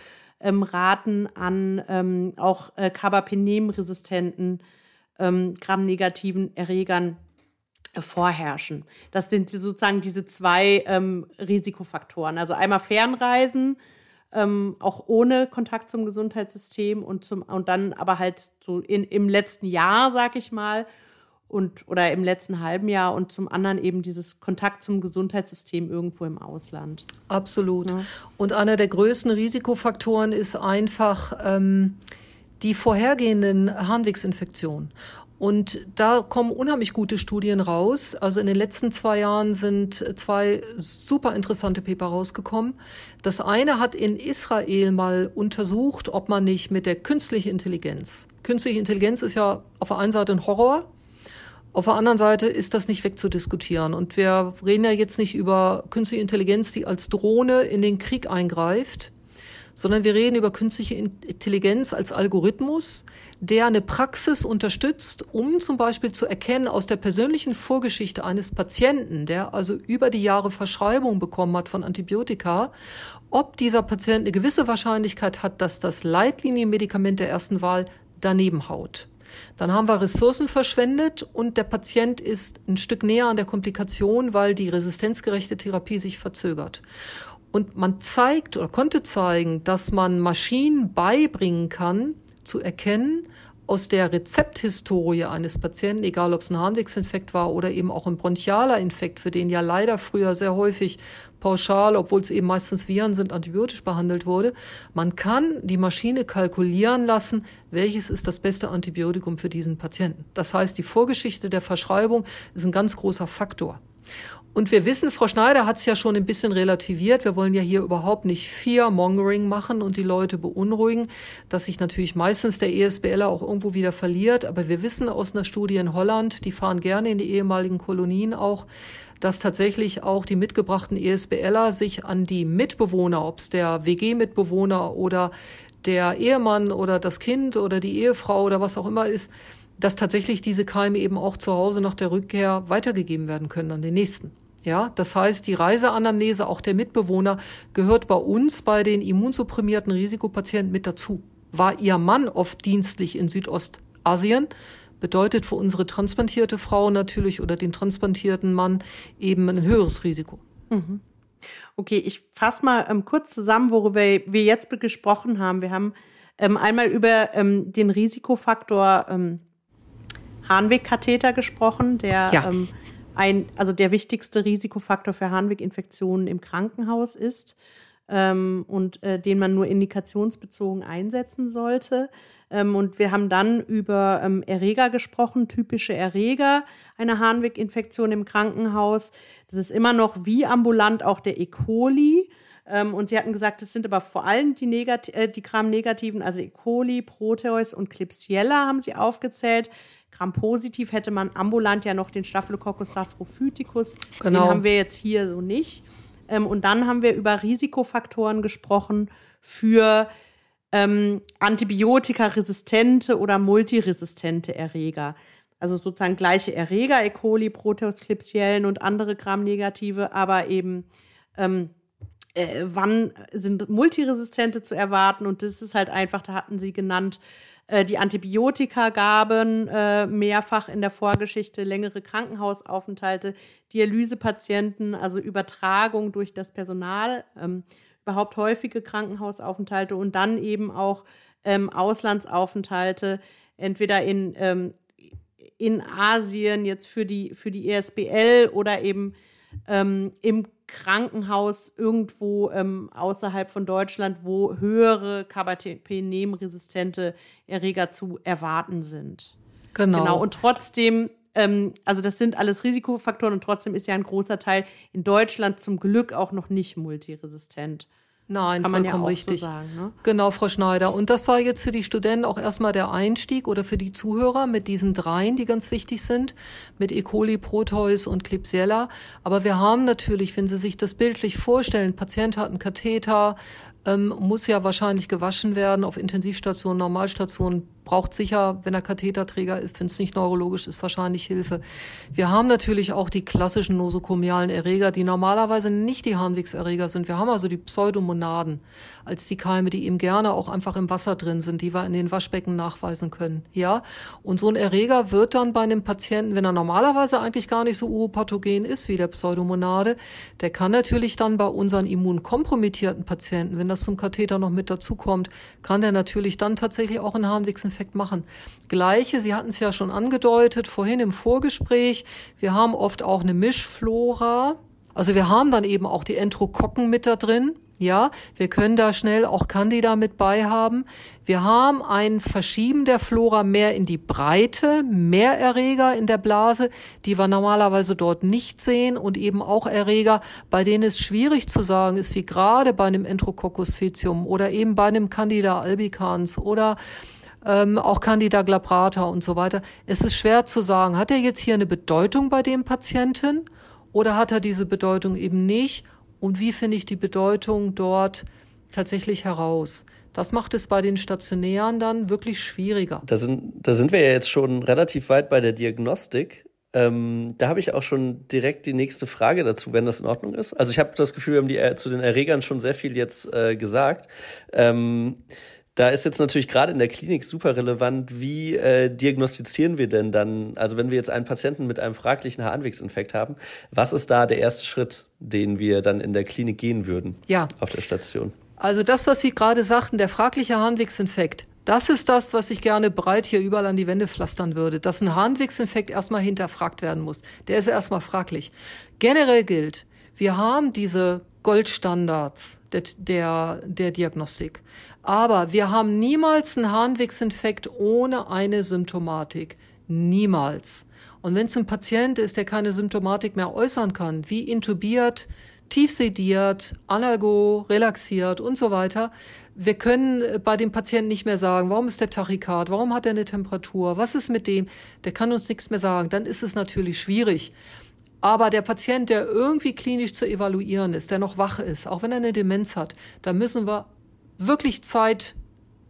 ähm, Raten an ähm, auch äh, Carbapenem-resistenten ähm, gramnegativen Erregern vorherrschen. Das sind sozusagen diese zwei ähm, Risikofaktoren. Also einmal Fernreisen, ähm, auch ohne Kontakt zum Gesundheitssystem und zum und dann aber halt so in, im letzten Jahr, sag ich mal, und oder im letzten halben Jahr und zum anderen eben dieses Kontakt zum Gesundheitssystem irgendwo im Ausland. Absolut. Ja. Und einer der größten Risikofaktoren ist einfach ähm, die vorhergehenden Harnwegsinfektionen. Und da kommen unheimlich gute Studien raus. Also in den letzten zwei Jahren sind zwei super interessante Paper rausgekommen. Das eine hat in Israel mal untersucht, ob man nicht mit der künstlichen Intelligenz, künstliche Intelligenz ist ja auf der einen Seite ein Horror, auf der anderen Seite ist das nicht wegzudiskutieren. Und wir reden ja jetzt nicht über künstliche Intelligenz, die als Drohne in den Krieg eingreift, sondern wir reden über künstliche Intelligenz als Algorithmus, der eine Praxis unterstützt, um zum Beispiel zu erkennen aus der persönlichen Vorgeschichte eines Patienten, der also über die Jahre Verschreibung bekommen hat von Antibiotika, ob dieser Patient eine gewisse Wahrscheinlichkeit hat, dass das Leitlinienmedikament der ersten Wahl daneben haut. Dann haben wir Ressourcen verschwendet und der Patient ist ein Stück näher an der Komplikation, weil die resistenzgerechte Therapie sich verzögert. Und man zeigt oder konnte zeigen, dass man Maschinen beibringen kann, zu erkennen, aus der Rezepthistorie eines Patienten, egal ob es ein Harnwegsinfekt war oder eben auch ein bronchialer Infekt, für den ja leider früher sehr häufig pauschal, obwohl es eben meistens Viren sind, antibiotisch behandelt wurde. Man kann die Maschine kalkulieren lassen, welches ist das beste Antibiotikum für diesen Patienten. Das heißt, die Vorgeschichte der Verschreibung ist ein ganz großer Faktor. Und wir wissen, Frau Schneider hat es ja schon ein bisschen relativiert. Wir wollen ja hier überhaupt nicht Fear-Mongering machen und die Leute beunruhigen, dass sich natürlich meistens der ESBLer auch irgendwo wieder verliert. Aber wir wissen aus einer Studie in Holland, die fahren gerne in die ehemaligen Kolonien auch, dass tatsächlich auch die mitgebrachten ESBLer sich an die Mitbewohner, ob es der WG-Mitbewohner oder der Ehemann oder das Kind oder die Ehefrau oder was auch immer ist, dass tatsächlich diese Keime eben auch zu Hause nach der Rückkehr weitergegeben werden können an den nächsten. Ja, das heißt, die Reiseanamnese auch der Mitbewohner gehört bei uns bei den immunsupprimierten Risikopatienten mit dazu. War ihr Mann oft dienstlich in Südostasien, bedeutet für unsere transplantierte Frau natürlich oder den transplantierten Mann eben ein höheres Risiko. Mhm. Okay, ich fasse mal ähm, kurz zusammen, worüber wir jetzt gesprochen haben. Wir haben ähm, einmal über ähm, den Risikofaktor ähm, Harnwegkatheter gesprochen, der ja. Ein, also der wichtigste Risikofaktor für Harnweginfektionen im Krankenhaus ist ähm, und äh, den man nur indikationsbezogen einsetzen sollte. Ähm, und wir haben dann über ähm, Erreger gesprochen, typische Erreger einer Harnweginfektion im Krankenhaus. Das ist immer noch wie ambulant auch der E. coli. Ähm, und sie hatten gesagt, es sind aber vor allem die, Negat äh, die Gram-negativen, also E. coli, Proteus und Klebsiella haben sie aufgezählt. Gram-positiv hätte man ambulant ja noch den Staphylococcus saprophyticus. Genau. Den haben wir jetzt hier so nicht. Ähm, und dann haben wir über Risikofaktoren gesprochen für ähm, antibiotikaresistente oder multiresistente Erreger. Also sozusagen gleiche Erreger, E. coli, Proteus, Klebsiellen und andere Gram-negative, aber eben ähm, äh, wann sind Multiresistente zu erwarten? Und das ist halt einfach, da hatten sie genannt, äh, die Antibiotika gaben äh, mehrfach in der Vorgeschichte, längere Krankenhausaufenthalte, Dialysepatienten, also Übertragung durch das Personal, ähm, überhaupt häufige Krankenhausaufenthalte und dann eben auch ähm, Auslandsaufenthalte, entweder in, ähm, in Asien jetzt für die, für die ESBL oder eben ähm, im Krankenhaus irgendwo ähm, außerhalb von Deutschland, wo höhere Carbapenem-resistente Erreger zu erwarten sind. Genau. genau. Und trotzdem, ähm, also das sind alles Risikofaktoren und trotzdem ist ja ein großer Teil in Deutschland zum Glück auch noch nicht multiresistent. Nein, Kann vollkommen ja richtig. So sagen, ne? Genau, Frau Schneider. Und das war jetzt für die Studenten auch erstmal der Einstieg oder für die Zuhörer mit diesen dreien, die ganz wichtig sind, mit E. coli, Proteus und Klebsiella. Aber wir haben natürlich, wenn Sie sich das bildlich vorstellen, Patient hat einen Katheter, ähm, muss ja wahrscheinlich gewaschen werden auf Intensivstationen, Normalstationen, braucht sicher, wenn er Katheterträger ist, wenn es nicht neurologisch ist, wahrscheinlich Hilfe. Wir haben natürlich auch die klassischen nosokomialen Erreger, die normalerweise nicht die Harnwegserreger sind. Wir haben also die Pseudomonaden als die Keime, die eben gerne auch einfach im Wasser drin sind, die wir in den Waschbecken nachweisen können. Ja, und so ein Erreger wird dann bei einem Patienten, wenn er normalerweise eigentlich gar nicht so uropathogen ist wie der Pseudomonade, der kann natürlich dann bei unseren immunkompromittierten Patienten, wenn das zum Katheter noch mit dazukommt, kann der natürlich dann tatsächlich auch einen Harnwegsinfekt Infekt machen. Gleiche, Sie hatten es ja schon angedeutet vorhin im Vorgespräch, wir haben oft auch eine Mischflora. Also wir haben dann eben auch die Enterokokken mit da drin. Ja, wir können da schnell auch Candida mit bei haben. Wir haben ein Verschieben der Flora mehr in die Breite, mehr Erreger in der Blase, die wir normalerweise dort nicht sehen und eben auch Erreger, bei denen es schwierig zu sagen ist, wie gerade bei einem Enterococcus faecium oder eben bei einem Candida albicans oder ähm, auch Candida glabrata und so weiter. Es ist schwer zu sagen, hat er jetzt hier eine Bedeutung bei dem Patienten oder hat er diese Bedeutung eben nicht? Und wie finde ich die Bedeutung dort tatsächlich heraus? Das macht es bei den Stationären dann wirklich schwieriger. Da sind, da sind wir ja jetzt schon relativ weit bei der Diagnostik. Ähm, da habe ich auch schon direkt die nächste Frage dazu, wenn das in Ordnung ist. Also ich habe das Gefühl, wir haben die, äh, zu den Erregern schon sehr viel jetzt äh, gesagt. Ähm, da ist jetzt natürlich gerade in der Klinik super relevant, wie äh, diagnostizieren wir denn dann, also wenn wir jetzt einen Patienten mit einem fraglichen Harnwegsinfekt haben, was ist da der erste Schritt, den wir dann in der Klinik gehen würden? Ja. Auf der Station. Also das, was Sie gerade sagten, der fragliche Harnwegsinfekt, das ist das, was ich gerne breit hier überall an die Wände pflastern würde, dass ein Harnwegsinfekt erstmal hinterfragt werden muss. Der ist erstmal fraglich. Generell gilt, wir haben diese Goldstandards der, der, der Diagnostik. Aber wir haben niemals einen Harnwegsinfekt ohne eine Symptomatik. Niemals. Und wenn es ein Patient ist, der keine Symptomatik mehr äußern kann, wie intubiert, tief sediert, analgo, relaxiert und so weiter, wir können bei dem Patienten nicht mehr sagen, warum ist der Tachykard, warum hat er eine Temperatur, was ist mit dem, der kann uns nichts mehr sagen, dann ist es natürlich schwierig. Aber der Patient, der irgendwie klinisch zu evaluieren ist, der noch wach ist, auch wenn er eine Demenz hat, da müssen wir wirklich Zeit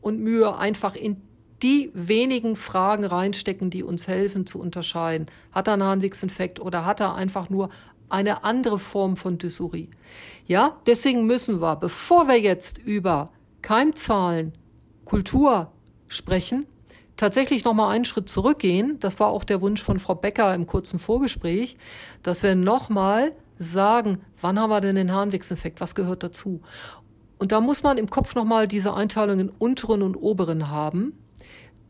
und Mühe einfach in die wenigen Fragen reinstecken, die uns helfen zu unterscheiden. Hat er einen Harnwegsinfekt oder hat er einfach nur eine andere Form von Dysurie? Ja, deswegen müssen wir, bevor wir jetzt über Keimzahlen, Kultur sprechen, tatsächlich noch mal einen Schritt zurückgehen. Das war auch der Wunsch von Frau Becker im kurzen Vorgespräch, dass wir noch mal sagen, wann haben wir denn den Harnwegsinfekt? Was gehört dazu? Und da muss man im Kopf nochmal diese Einteilung in unteren und oberen haben.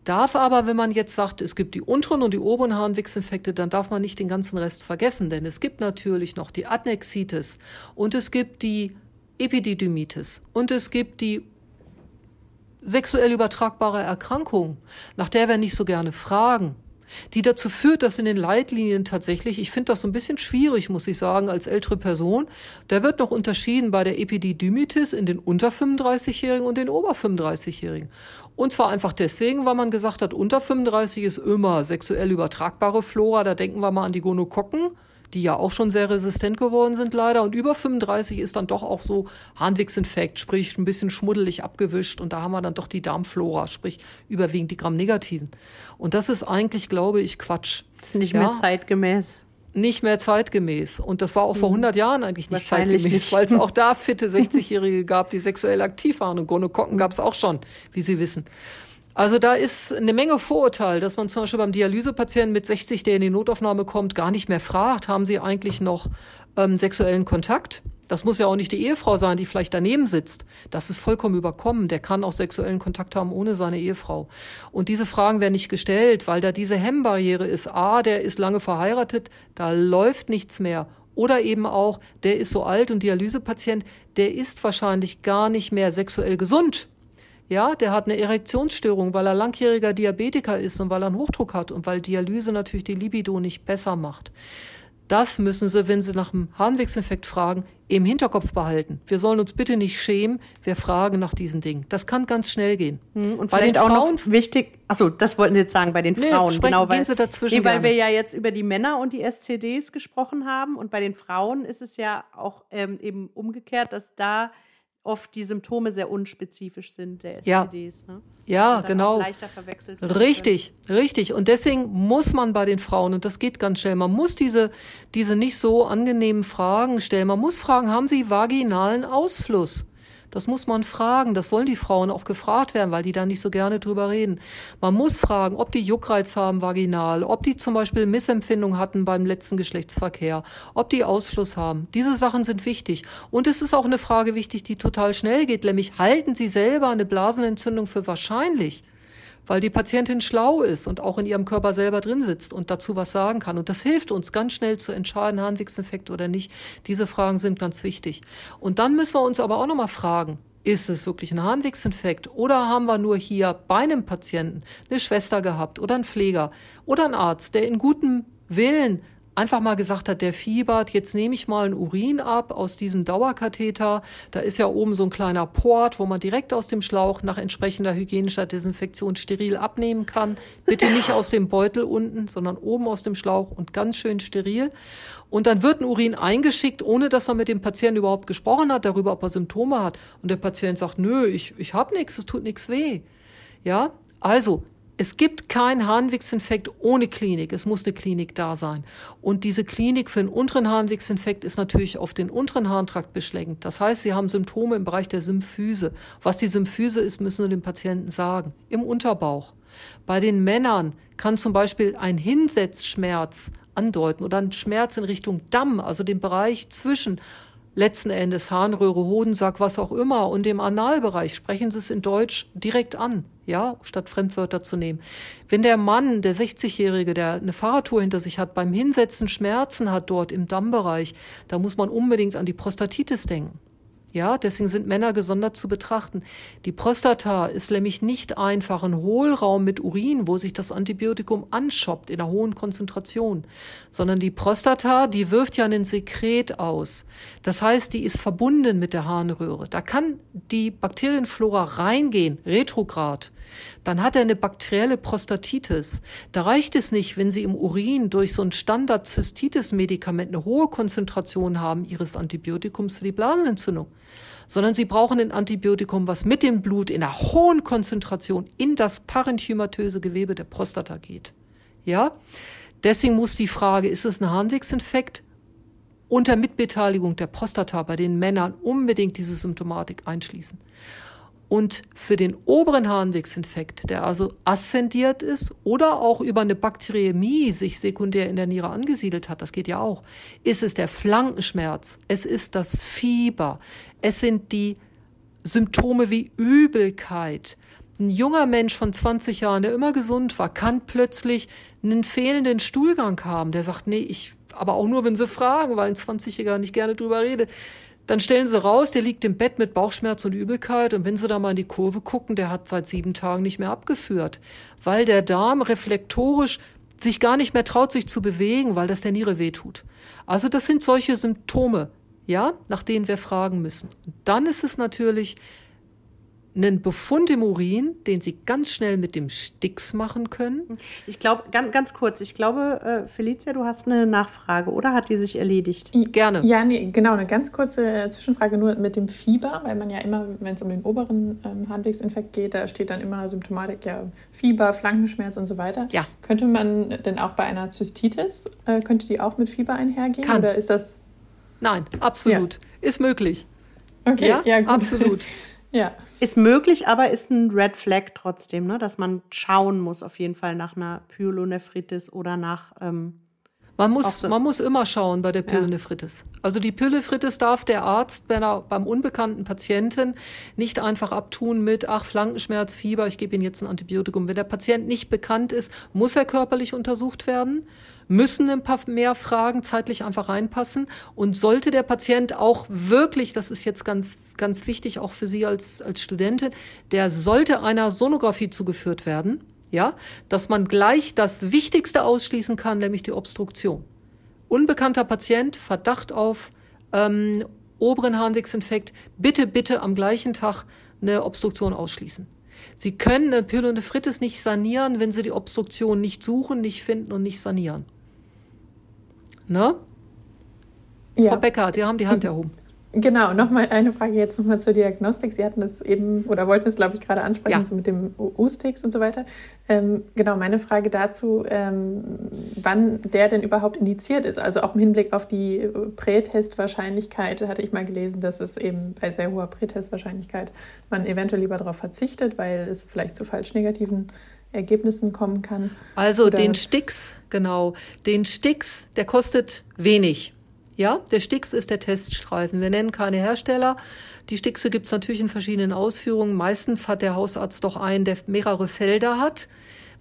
Darf aber, wenn man jetzt sagt, es gibt die unteren und die oberen Harnwegsinfekte, dann darf man nicht den ganzen Rest vergessen, denn es gibt natürlich noch die Adnexitis und es gibt die Epididymitis und es gibt die sexuell übertragbare Erkrankung, nach der wir nicht so gerne fragen die dazu führt, dass in den Leitlinien tatsächlich, ich finde das so ein bisschen schwierig, muss ich sagen, als ältere Person, da wird noch unterschieden bei der Epididymitis in den unter 35-Jährigen und den ober 35-Jährigen. Und zwar einfach deswegen, weil man gesagt hat, unter 35 ist immer sexuell übertragbare Flora, da denken wir mal an die Gonokokken die ja auch schon sehr resistent geworden sind leider. Und über 35 ist dann doch auch so Harnwegsinfekt, sprich ein bisschen schmuddelig abgewischt. Und da haben wir dann doch die Darmflora, sprich überwiegend die Gramm-Negativen. Und das ist eigentlich, glaube ich, Quatsch. Das ist nicht ja? mehr zeitgemäß nicht mehr zeitgemäß. Und das war auch vor 100 hm. Jahren eigentlich nicht zeitgemäß, weil es (laughs) auch da fitte 60-Jährige gab, die sexuell aktiv waren. Und Gonokokken gab es auch schon, wie Sie wissen. Also da ist eine Menge Vorurteil, dass man zum Beispiel beim Dialysepatienten mit 60, der in die Notaufnahme kommt, gar nicht mehr fragt, haben sie eigentlich noch ähm, sexuellen Kontakt? Das muss ja auch nicht die Ehefrau sein, die vielleicht daneben sitzt. Das ist vollkommen überkommen. Der kann auch sexuellen Kontakt haben ohne seine Ehefrau. Und diese Fragen werden nicht gestellt, weil da diese Hemmbarriere ist. A, der ist lange verheiratet, da läuft nichts mehr. Oder eben auch, der ist so alt und Dialysepatient, der ist wahrscheinlich gar nicht mehr sexuell gesund ja, der hat eine Erektionsstörung, weil er langjähriger Diabetiker ist und weil er einen Hochdruck hat und weil Dialyse natürlich die Libido nicht besser macht. Das müssen Sie, wenn Sie nach dem Harnwegsinfekt fragen, im Hinterkopf behalten. Wir sollen uns bitte nicht schämen, wir fragen nach diesen Dingen. Das kann ganz schnell gehen. Hm, und bei vielleicht auch Frauen, noch wichtig, achso, das wollten Sie jetzt sagen, bei den nee, Frauen. genau, weil, nee, weil wir ja jetzt über die Männer und die SCDs gesprochen haben und bei den Frauen ist es ja auch ähm, eben umgekehrt, dass da oft die Symptome sehr unspezifisch sind der STDs. Ja, ne? ja genau. Leichter verwechselt richtig, können. richtig. Und deswegen muss man bei den Frauen, und das geht ganz schnell, man muss diese, diese nicht so angenehmen Fragen stellen. Man muss fragen, haben sie vaginalen Ausfluss? Das muss man fragen. Das wollen die Frauen auch gefragt werden, weil die da nicht so gerne drüber reden. Man muss fragen, ob die Juckreiz haben vaginal, ob die zum Beispiel Missempfindung hatten beim letzten Geschlechtsverkehr, ob die Ausfluss haben. Diese Sachen sind wichtig. Und es ist auch eine Frage wichtig, die total schnell geht, nämlich halten Sie selber eine Blasenentzündung für wahrscheinlich? Weil die Patientin schlau ist und auch in ihrem Körper selber drin sitzt und dazu was sagen kann. Und das hilft uns ganz schnell zu entscheiden, Harnwegsinfekt oder nicht. Diese Fragen sind ganz wichtig. Und dann müssen wir uns aber auch nochmal fragen, ist es wirklich ein Harnwegsinfekt oder haben wir nur hier bei einem Patienten eine Schwester gehabt oder einen Pfleger oder einen Arzt, der in gutem Willen einfach mal gesagt hat, der fiebert, jetzt nehme ich mal ein Urin ab aus diesem Dauerkatheter. Da ist ja oben so ein kleiner Port, wo man direkt aus dem Schlauch nach entsprechender hygienischer Desinfektion steril abnehmen kann. Bitte nicht aus dem Beutel unten, sondern oben aus dem Schlauch und ganz schön steril. Und dann wird ein Urin eingeschickt, ohne dass er mit dem Patienten überhaupt gesprochen hat, darüber, ob er Symptome hat. Und der Patient sagt, nö, ich, ich habe nichts, es tut nichts weh. Ja, also es gibt keinen Harnwegsinfekt ohne Klinik. Es muss eine Klinik da sein. Und diese Klinik für den unteren Harnwegsinfekt ist natürlich auf den unteren Harntrakt beschränkt. Das heißt, Sie haben Symptome im Bereich der Symphyse. Was die Symphyse ist, müssen Sie dem Patienten sagen. Im Unterbauch. Bei den Männern kann zum Beispiel ein Hinsetzschmerz andeuten oder ein Schmerz in Richtung Damm, also den Bereich zwischen letzten Endes Harnröhre, Hodensack, was auch immer und dem Analbereich sprechen Sie es in Deutsch direkt an, ja, statt Fremdwörter zu nehmen. Wenn der Mann, der 60-Jährige, der eine Fahrradtour hinter sich hat, beim Hinsetzen Schmerzen hat dort im Dammbereich, da muss man unbedingt an die Prostatitis denken. Ja, deswegen sind Männer gesondert zu betrachten. Die Prostata ist nämlich nicht einfach ein Hohlraum mit Urin, wo sich das Antibiotikum anschoppt in einer hohen Konzentration, sondern die Prostata, die wirft ja einen Sekret aus. Das heißt, die ist verbunden mit der Harnröhre. Da kann die Bakterienflora reingehen, retrograd dann hat er eine bakterielle Prostatitis. Da reicht es nicht, wenn Sie im Urin durch so ein Standard-Zystitis-Medikament eine hohe Konzentration haben Ihres Antibiotikums für die Blasenentzündung, sondern Sie brauchen ein Antibiotikum, was mit dem Blut in einer hohen Konzentration in das parenchymatöse Gewebe der Prostata geht. Ja? Deswegen muss die Frage, ist es ein Harnwegsinfekt? Unter Mitbeteiligung der Prostata bei den Männern unbedingt diese Symptomatik einschließen. Und für den oberen Harnwegsinfekt, der also ascendiert ist oder auch über eine Bakteriämie sich sekundär in der Niere angesiedelt hat, das geht ja auch, ist es der Flankenschmerz, es ist das Fieber, es sind die Symptome wie Übelkeit. Ein junger Mensch von 20 Jahren, der immer gesund war, kann plötzlich einen fehlenden Stuhlgang haben. Der sagt, nee, ich, aber auch nur, wenn sie fragen, weil ein 20-Jähriger nicht gerne drüber redet. Dann stellen sie raus, der liegt im Bett mit Bauchschmerz und Übelkeit und wenn sie da mal in die Kurve gucken, der hat seit sieben Tagen nicht mehr abgeführt, weil der Darm reflektorisch sich gar nicht mehr traut, sich zu bewegen, weil das der Niere wehtut. Also das sind solche Symptome, ja, nach denen wir fragen müssen. Und dann ist es natürlich einen Befund im Urin, den Sie ganz schnell mit dem Stix machen können. Ich glaube, ganz, ganz kurz, ich glaube, äh, Felicia, du hast eine Nachfrage, oder hat die sich erledigt? Gerne. Ja, nee, genau, eine ganz kurze Zwischenfrage nur mit dem Fieber, weil man ja immer, wenn es um den oberen ähm, Harnwegsinfekt geht, da steht dann immer Symptomatik, ja, Fieber, Flankenschmerz und so weiter. Ja. Könnte man denn auch bei einer Zystitis, äh, könnte die auch mit Fieber einhergehen? Kann. Oder ist das... Nein, absolut. Ja. Ist möglich. Okay, ja, ja gut. absolut. (laughs) Ja. Ist möglich, aber ist ein Red Flag trotzdem, ne? dass man schauen muss, auf jeden Fall nach einer Pyelonephritis oder nach. Ähm, man muss, so. man muss immer schauen bei der Pyelonephritis. Ja. Also die Pyelonephritis darf der Arzt bei einer, beim unbekannten Patienten nicht einfach abtun mit, ach, Flankenschmerz, Fieber, ich gebe Ihnen jetzt ein Antibiotikum. Wenn der Patient nicht bekannt ist, muss er körperlich untersucht werden müssen ein paar mehr Fragen zeitlich einfach reinpassen. Und sollte der Patient auch wirklich, das ist jetzt ganz, ganz wichtig auch für Sie als, als Studentin, der sollte einer Sonographie zugeführt werden, ja, dass man gleich das Wichtigste ausschließen kann, nämlich die Obstruktion. Unbekannter Patient, Verdacht auf ähm, oberen Harnwegsinfekt, bitte, bitte am gleichen Tag eine Obstruktion ausschließen. Sie können eine Pyelonephritis nicht sanieren, wenn Sie die Obstruktion nicht suchen, nicht finden und nicht sanieren. Ne? Ja. Frau Becker, die haben die Hand erhoben. Genau, nochmal eine Frage jetzt nochmal zur Diagnostik. Sie hatten das eben oder wollten es, glaube ich, gerade ansprechen, ja. so mit dem U-Sticks und so weiter. Ähm, genau, meine Frage dazu, ähm, wann der denn überhaupt indiziert ist. Also auch im Hinblick auf die Prätestwahrscheinlichkeit hatte ich mal gelesen, dass es eben bei sehr hoher Prätestwahrscheinlichkeit man eventuell lieber darauf verzichtet, weil es vielleicht zu falsch negativen Ergebnissen kommen kann. Also Oder den Sticks, genau, den Sticks, der kostet wenig. Ja, der Stix ist der Teststreifen. Wir nennen keine Hersteller. Die Stixe gibt es natürlich in verschiedenen Ausführungen. Meistens hat der Hausarzt doch einen, der mehrere Felder hat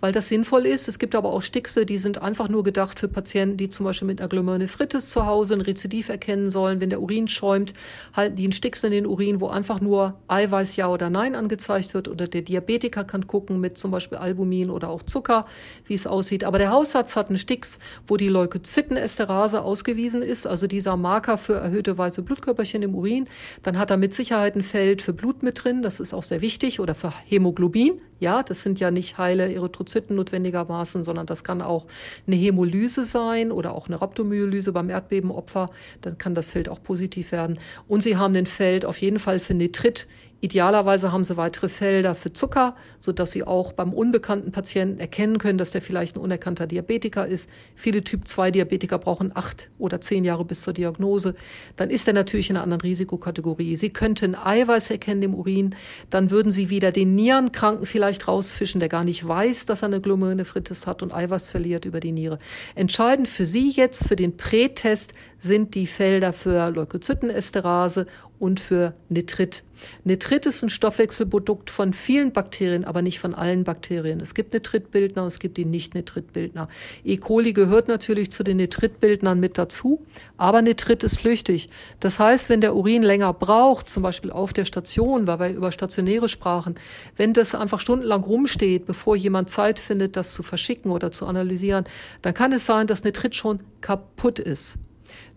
weil das sinnvoll ist. Es gibt aber auch Stickse, die sind einfach nur gedacht für Patienten, die zum Beispiel mit einer Glomerulonephritis zu Hause ein Rezidiv erkennen sollen. Wenn der Urin schäumt, halten die einen Stix in den Urin, wo einfach nur Eiweiß ja oder nein angezeigt wird. Oder der Diabetiker kann gucken mit zum Beispiel Albumin oder auch Zucker, wie es aussieht. Aber der Hausarzt hat einen Stix, wo die Leukozytenesterase ausgewiesen ist, also dieser Marker für erhöhte weiße Blutkörperchen im Urin. Dann hat er mit Sicherheit ein Feld für Blut mit drin. Das ist auch sehr wichtig. Oder für Hämoglobin. Ja, das sind ja nicht heile Erythrozyten notwendigermaßen, sondern das kann auch eine Hämolyse sein oder auch eine Rhabdomyolyse beim Erdbebenopfer. Dann kann das Feld auch positiv werden. Und Sie haben ein Feld auf jeden Fall für Nitrit Idealerweise haben sie weitere Felder für Zucker, so dass sie auch beim unbekannten Patienten erkennen können, dass der vielleicht ein unerkannter Diabetiker ist. Viele Typ-2-Diabetiker brauchen acht oder zehn Jahre bis zur Diagnose. Dann ist er natürlich in einer anderen Risikokategorie. Sie könnten Eiweiß erkennen im Urin. Dann würden sie wieder den Nierenkranken vielleicht rausfischen, der gar nicht weiß, dass er eine Glomerulonephritis hat und Eiweiß verliert über die Niere. Entscheidend für Sie jetzt, für den Prätest, sind die Felder für Leukozytenesterase und für Nitrit. Nitrit ist ein Stoffwechselprodukt von vielen Bakterien, aber nicht von allen Bakterien. Es gibt Nitritbildner, es gibt die Nicht-Nitritbildner. E. coli gehört natürlich zu den Nitritbildnern mit dazu, aber Nitrit ist flüchtig. Das heißt, wenn der Urin länger braucht, zum Beispiel auf der Station, weil wir über stationäre sprachen, wenn das einfach stundenlang rumsteht, bevor jemand Zeit findet, das zu verschicken oder zu analysieren, dann kann es sein, dass Nitrit schon kaputt ist.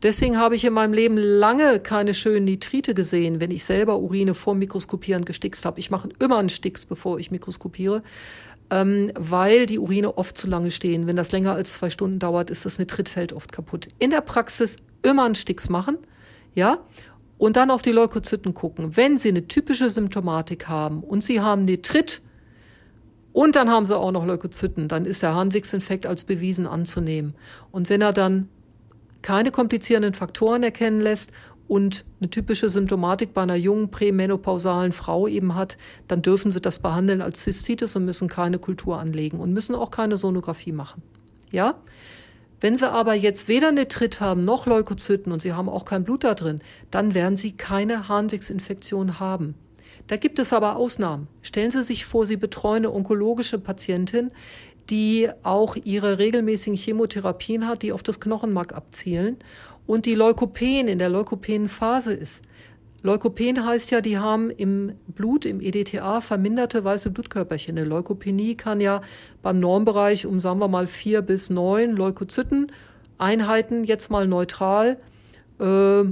Deswegen habe ich in meinem Leben lange keine schönen Nitrite gesehen, wenn ich selber Urine vor Mikroskopieren gestickst habe. Ich mache immer einen Stix, bevor ich mikroskopiere, ähm, weil die Urine oft zu lange stehen. Wenn das länger als zwei Stunden dauert, ist das Nitritfeld oft kaputt. In der Praxis immer einen Stix machen, ja, und dann auf die Leukozyten gucken. Wenn Sie eine typische Symptomatik haben und Sie haben Nitrit, und dann haben sie auch noch Leukozyten. Dann ist der Harnwegsinfekt als bewiesen anzunehmen. Und wenn er dann keine komplizierenden Faktoren erkennen lässt und eine typische Symptomatik bei einer jungen prämenopausalen Frau eben hat, dann dürfen sie das behandeln als Zystitis und müssen keine Kultur anlegen und müssen auch keine Sonographie machen. Ja? Wenn sie aber jetzt weder Nitrit haben noch Leukozyten und sie haben auch kein Blut da drin, dann werden sie keine Harnwegsinfektion haben. Da gibt es aber Ausnahmen. Stellen Sie sich vor, Sie betreuen eine onkologische Patientin, die auch ihre regelmäßigen Chemotherapien hat, die auf das Knochenmark abzielen und die Leukopen in der Leukopenphase ist. Leukopen heißt ja, die haben im Blut, im EDTA, verminderte weiße Blutkörperchen. Eine Leukopenie kann ja beim Normbereich um, sagen wir mal, vier bis neun Leukozyten Einheiten, jetzt mal neutral, äh,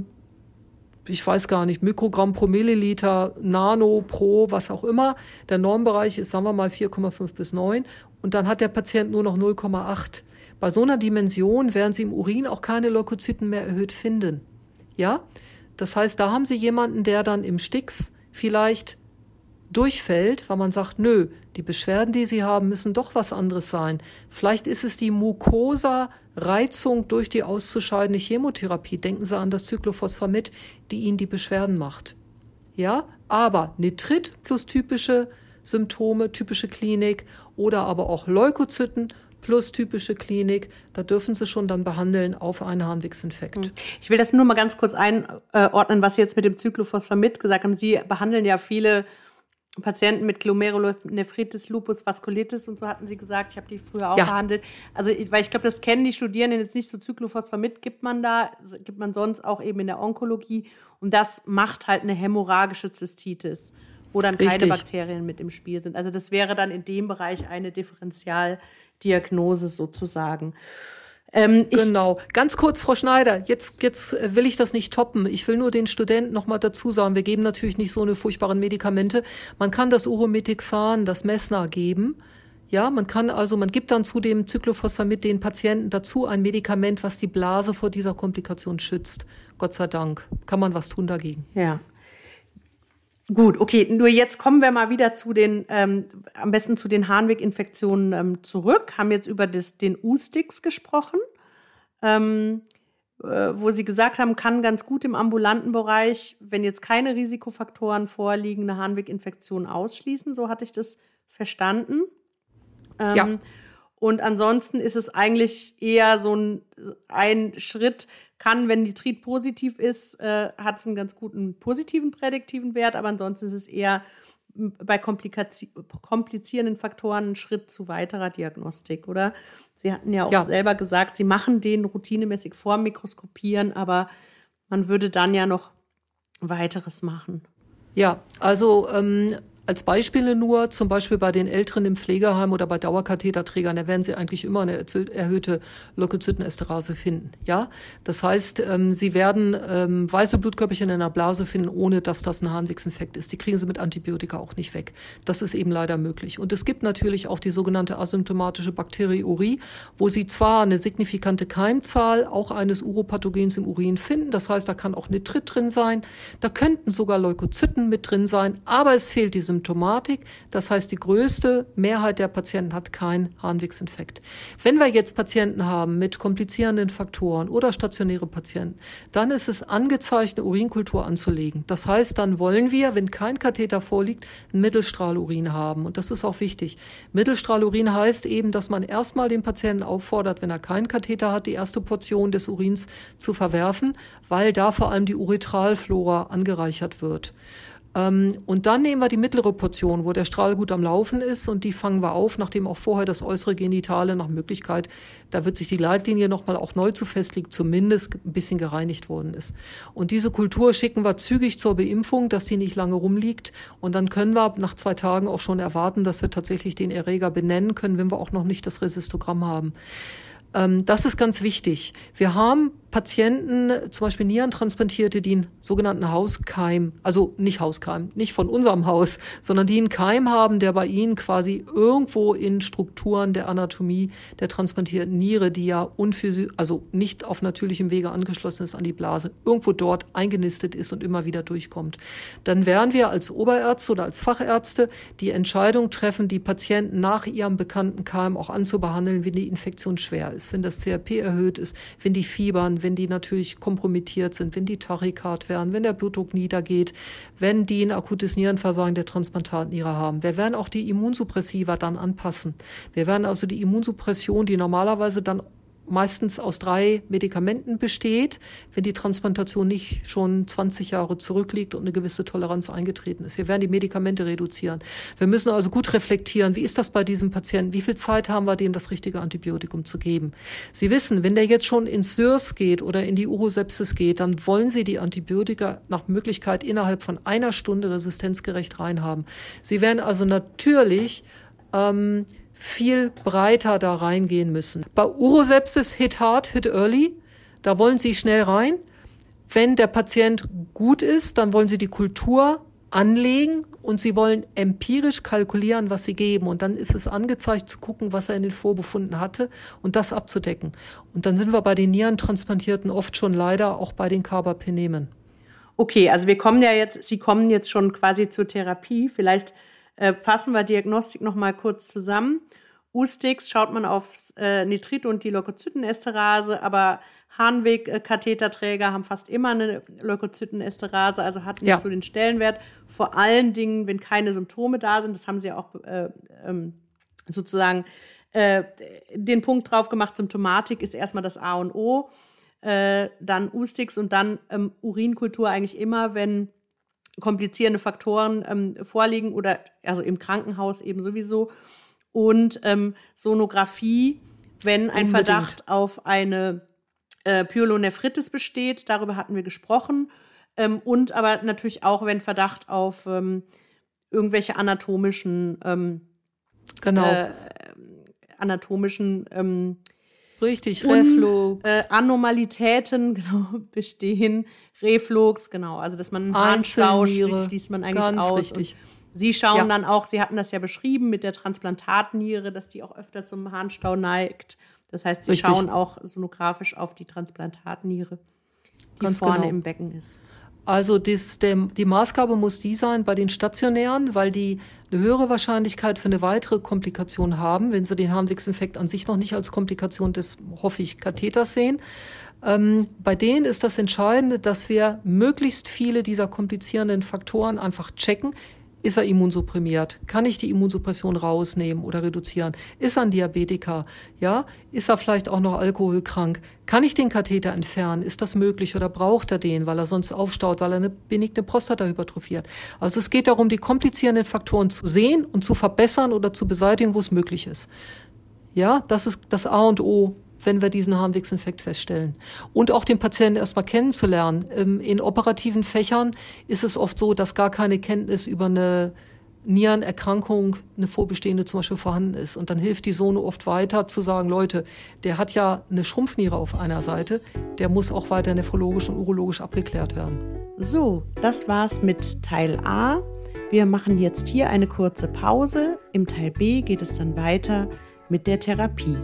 ich weiß gar nicht, Mikrogramm pro Milliliter, Nano pro, was auch immer. Der Normbereich ist, sagen wir mal, 4,5 bis 9 und dann hat der Patient nur noch 0,8. Bei so einer Dimension werden Sie im Urin auch keine Leukozyten mehr erhöht finden. Ja? Das heißt, da haben Sie jemanden, der dann im Stix vielleicht durchfällt, weil man sagt, nö, die Beschwerden, die Sie haben, müssen doch was anderes sein. Vielleicht ist es die Mucosa-Reizung durch die auszuscheidende Chemotherapie. Denken Sie an das Cyclophosphamid, die Ihnen die Beschwerden macht. Ja, aber Nitrit plus typische Symptome, typische Klinik oder aber auch Leukozyten plus typische Klinik. Da dürfen Sie schon dann behandeln auf einen Harnwegsinfekt. Hm. Ich will das nur mal ganz kurz einordnen, was Sie jetzt mit dem Cyclophosphamid gesagt haben. Sie behandeln ja viele Patienten mit Glomerulonephritis, Lupus, Vaskulitis und so hatten Sie gesagt. Ich habe die früher auch ja. behandelt. Also, weil ich glaube, das kennen die Studierenden jetzt nicht so. Cyclophosphamid gibt man da, gibt man sonst auch eben in der Onkologie. Und das macht halt eine hämorrhagische Zystitis wo dann Richtig. keine Bakterien mit im Spiel sind. Also das wäre dann in dem Bereich eine Differentialdiagnose sozusagen. Ähm, genau. Ganz kurz, Frau Schneider, jetzt, jetzt will ich das nicht toppen. Ich will nur den Studenten nochmal dazu sagen, wir geben natürlich nicht so eine furchtbaren Medikamente. Man kann das Urometixan, das Messner geben Ja, man kann also, man gibt dann zu dem Cyclophosphamid den Patienten dazu ein Medikament, was die Blase vor dieser Komplikation schützt. Gott sei Dank. Kann man was tun dagegen. Ja. Gut, okay, nur jetzt kommen wir mal wieder zu den, ähm, am besten zu den Harnweginfektionen ähm, zurück. Haben jetzt über das, den U-Sticks gesprochen, ähm, äh, wo Sie gesagt haben, kann ganz gut im ambulanten Bereich, wenn jetzt keine Risikofaktoren vorliegen, eine Harnweginfektion ausschließen. So hatte ich das verstanden. Ähm, ja. Und ansonsten ist es eigentlich eher so ein, ein Schritt, kann, wenn Nitrit positiv ist, äh, hat es einen ganz guten positiven prädiktiven Wert, aber ansonsten ist es eher bei komplizierenden Faktoren ein Schritt zu weiterer Diagnostik, oder? Sie hatten ja auch ja. selber gesagt, Sie machen den routinemäßig vor Mikroskopieren, aber man würde dann ja noch weiteres machen. Ja, also ähm, als Beispiele nur, zum Beispiel bei den Älteren im Pflegeheim oder bei Dauerkatheterträgern, da werden Sie eigentlich immer eine erhöhte Leukozytenesterase finden. Ja, das heißt, ähm, Sie werden ähm, weiße Blutkörperchen in der Blase finden, ohne dass das ein Harnwegsinfekt ist. Die kriegen Sie mit Antibiotika auch nicht weg. Das ist eben leider möglich. Und es gibt natürlich auch die sogenannte asymptomatische Bakteriurie, wo Sie zwar eine signifikante Keimzahl auch eines Uropathogens im Urin finden. Das heißt, da kann auch Nitrit drin sein. Da könnten sogar Leukozyten mit drin sein, aber es fehlt diese Symptomatik. Das heißt, die größte Mehrheit der Patienten hat keinen Harnwegsinfekt. Wenn wir jetzt Patienten haben mit komplizierenden Faktoren oder stationäre Patienten, dann ist es angezeigt, eine Urinkultur anzulegen. Das heißt, dann wollen wir, wenn kein Katheter vorliegt, ein Mittelstrahlurin haben. Und das ist auch wichtig. Mittelstrahlurin heißt eben, dass man erstmal den Patienten auffordert, wenn er keinen Katheter hat, die erste Portion des Urins zu verwerfen, weil da vor allem die Uretralflora angereichert wird. Ähm, und dann nehmen wir die mittlere Portion, wo der Strahl gut am Laufen ist und die fangen wir auf, nachdem auch vorher das äußere Genitale nach Möglichkeit, da wird sich die Leitlinie nochmal auch neu zu festlegen, zumindest ein bisschen gereinigt worden ist. Und diese Kultur schicken wir zügig zur Beimpfung, dass die nicht lange rumliegt. Und dann können wir nach zwei Tagen auch schon erwarten, dass wir tatsächlich den Erreger benennen können, wenn wir auch noch nicht das Resistogramm haben. Ähm, das ist ganz wichtig. Wir haben Patienten, zum Beispiel Nierentransplantierte, die einen sogenannten Hauskeim, also nicht Hauskeim, nicht von unserem Haus, sondern die einen Keim haben, der bei ihnen quasi irgendwo in Strukturen der Anatomie der transplantierten Niere, die ja unphysi also nicht auf natürlichem Wege angeschlossen ist an die Blase, irgendwo dort eingenistet ist und immer wieder durchkommt. Dann werden wir als Oberärzte oder als Fachärzte die Entscheidung treffen, die Patienten nach ihrem bekannten Keim auch anzubehandeln, wenn die Infektion schwer ist, wenn das CRP erhöht ist, wenn die fiebern, wenn die natürlich kompromittiert sind, wenn die Tachykard werden, wenn der Blutdruck niedergeht, wenn die ein akutes Nierenversagen der Transplantatniere haben. Wir werden auch die Immunsuppressiva dann anpassen. Wir werden also die Immunsuppression, die normalerweise dann meistens aus drei Medikamenten besteht, wenn die Transplantation nicht schon 20 Jahre zurückliegt und eine gewisse Toleranz eingetreten ist. Wir werden die Medikamente reduzieren. Wir müssen also gut reflektieren, wie ist das bei diesem Patienten? Wie viel Zeit haben wir dem, das richtige Antibiotikum zu geben? Sie wissen, wenn der jetzt schon ins SIRS geht oder in die Urosepsis geht, dann wollen Sie die Antibiotika nach Möglichkeit innerhalb von einer Stunde resistenzgerecht reinhaben. Sie werden also natürlich ähm, viel breiter da reingehen müssen. Bei Urosepsis hit hard, hit early. Da wollen Sie schnell rein. Wenn der Patient gut ist, dann wollen Sie die Kultur anlegen und Sie wollen empirisch kalkulieren, was Sie geben. Und dann ist es angezeigt zu gucken, was er in den Vorbefunden hatte und das abzudecken. Und dann sind wir bei den Nierentransplantierten oft schon leider auch bei den Carbapenemen. Okay, also wir kommen ja jetzt, Sie kommen jetzt schon quasi zur Therapie. Vielleicht äh, fassen wir Diagnostik noch mal kurz zusammen. U-Sticks schaut man auf äh, Nitrit und die Leukozytenesterase, aber Harnweg-Katheterträger haben fast immer eine Leukozytenesterase, also hat nicht ja. so den Stellenwert. Vor allen Dingen, wenn keine Symptome da sind, das haben sie auch äh, ähm, sozusagen äh, den Punkt drauf gemacht, Symptomatik ist erstmal das A und O. Äh, dann U-Sticks und dann ähm, Urinkultur eigentlich immer, wenn komplizierende Faktoren ähm, vorliegen oder also im Krankenhaus eben sowieso. Und ähm, Sonographie, wenn ein Unbedingt. Verdacht auf eine äh, Pyelonephritis besteht, darüber hatten wir gesprochen. Ähm, und aber natürlich auch, wenn Verdacht auf ähm, irgendwelche anatomischen ähm, genau. Äh, anatomischen ähm, Richtig, Reflux. äh, Anormalitäten (laughs) genau, bestehen. Reflux, genau. Also, dass man einen Harnstau schließt man eigentlich Ganz aus. Richtig. Sie schauen ja. dann auch, Sie hatten das ja beschrieben mit der Transplantatniere, dass die auch öfter zum Harnstau neigt. Das heißt, Sie Richtig. schauen auch sonografisch auf die Transplantatniere, die Ganz vorne genau. im Becken ist. Also das, der, die Maßgabe muss die sein bei den stationären, weil die eine höhere Wahrscheinlichkeit für eine weitere Komplikation haben, wenn sie den Harnwegsinfekt an sich noch nicht als Komplikation des, hoffe ich, Katheters sehen. Ähm, bei denen ist das Entscheidende, dass wir möglichst viele dieser komplizierenden Faktoren einfach checken. Ist er immunsupprimiert? Kann ich die Immunsuppression rausnehmen oder reduzieren? Ist er ein Diabetiker? Ja? Ist er vielleicht auch noch alkoholkrank? Kann ich den Katheter entfernen? Ist das möglich oder braucht er den, weil er sonst aufstaut, weil er eine benigne Prostata hypertrophiert? Also es geht darum, die komplizierenden Faktoren zu sehen und zu verbessern oder zu beseitigen, wo es möglich ist. Ja, das ist das A und O wenn wir diesen Harnwegsinfekt feststellen. Und auch den Patienten erstmal kennenzulernen. Ähm, in operativen Fächern ist es oft so, dass gar keine Kenntnis über eine Nierenerkrankung, eine vorbestehende zum Beispiel vorhanden ist. Und dann hilft die Sohne oft weiter zu sagen, Leute, der hat ja eine Schrumpfniere auf einer Seite, der muss auch weiter nephrologisch und urologisch abgeklärt werden. So, das war's mit Teil A. Wir machen jetzt hier eine kurze Pause. Im Teil B geht es dann weiter mit der Therapie.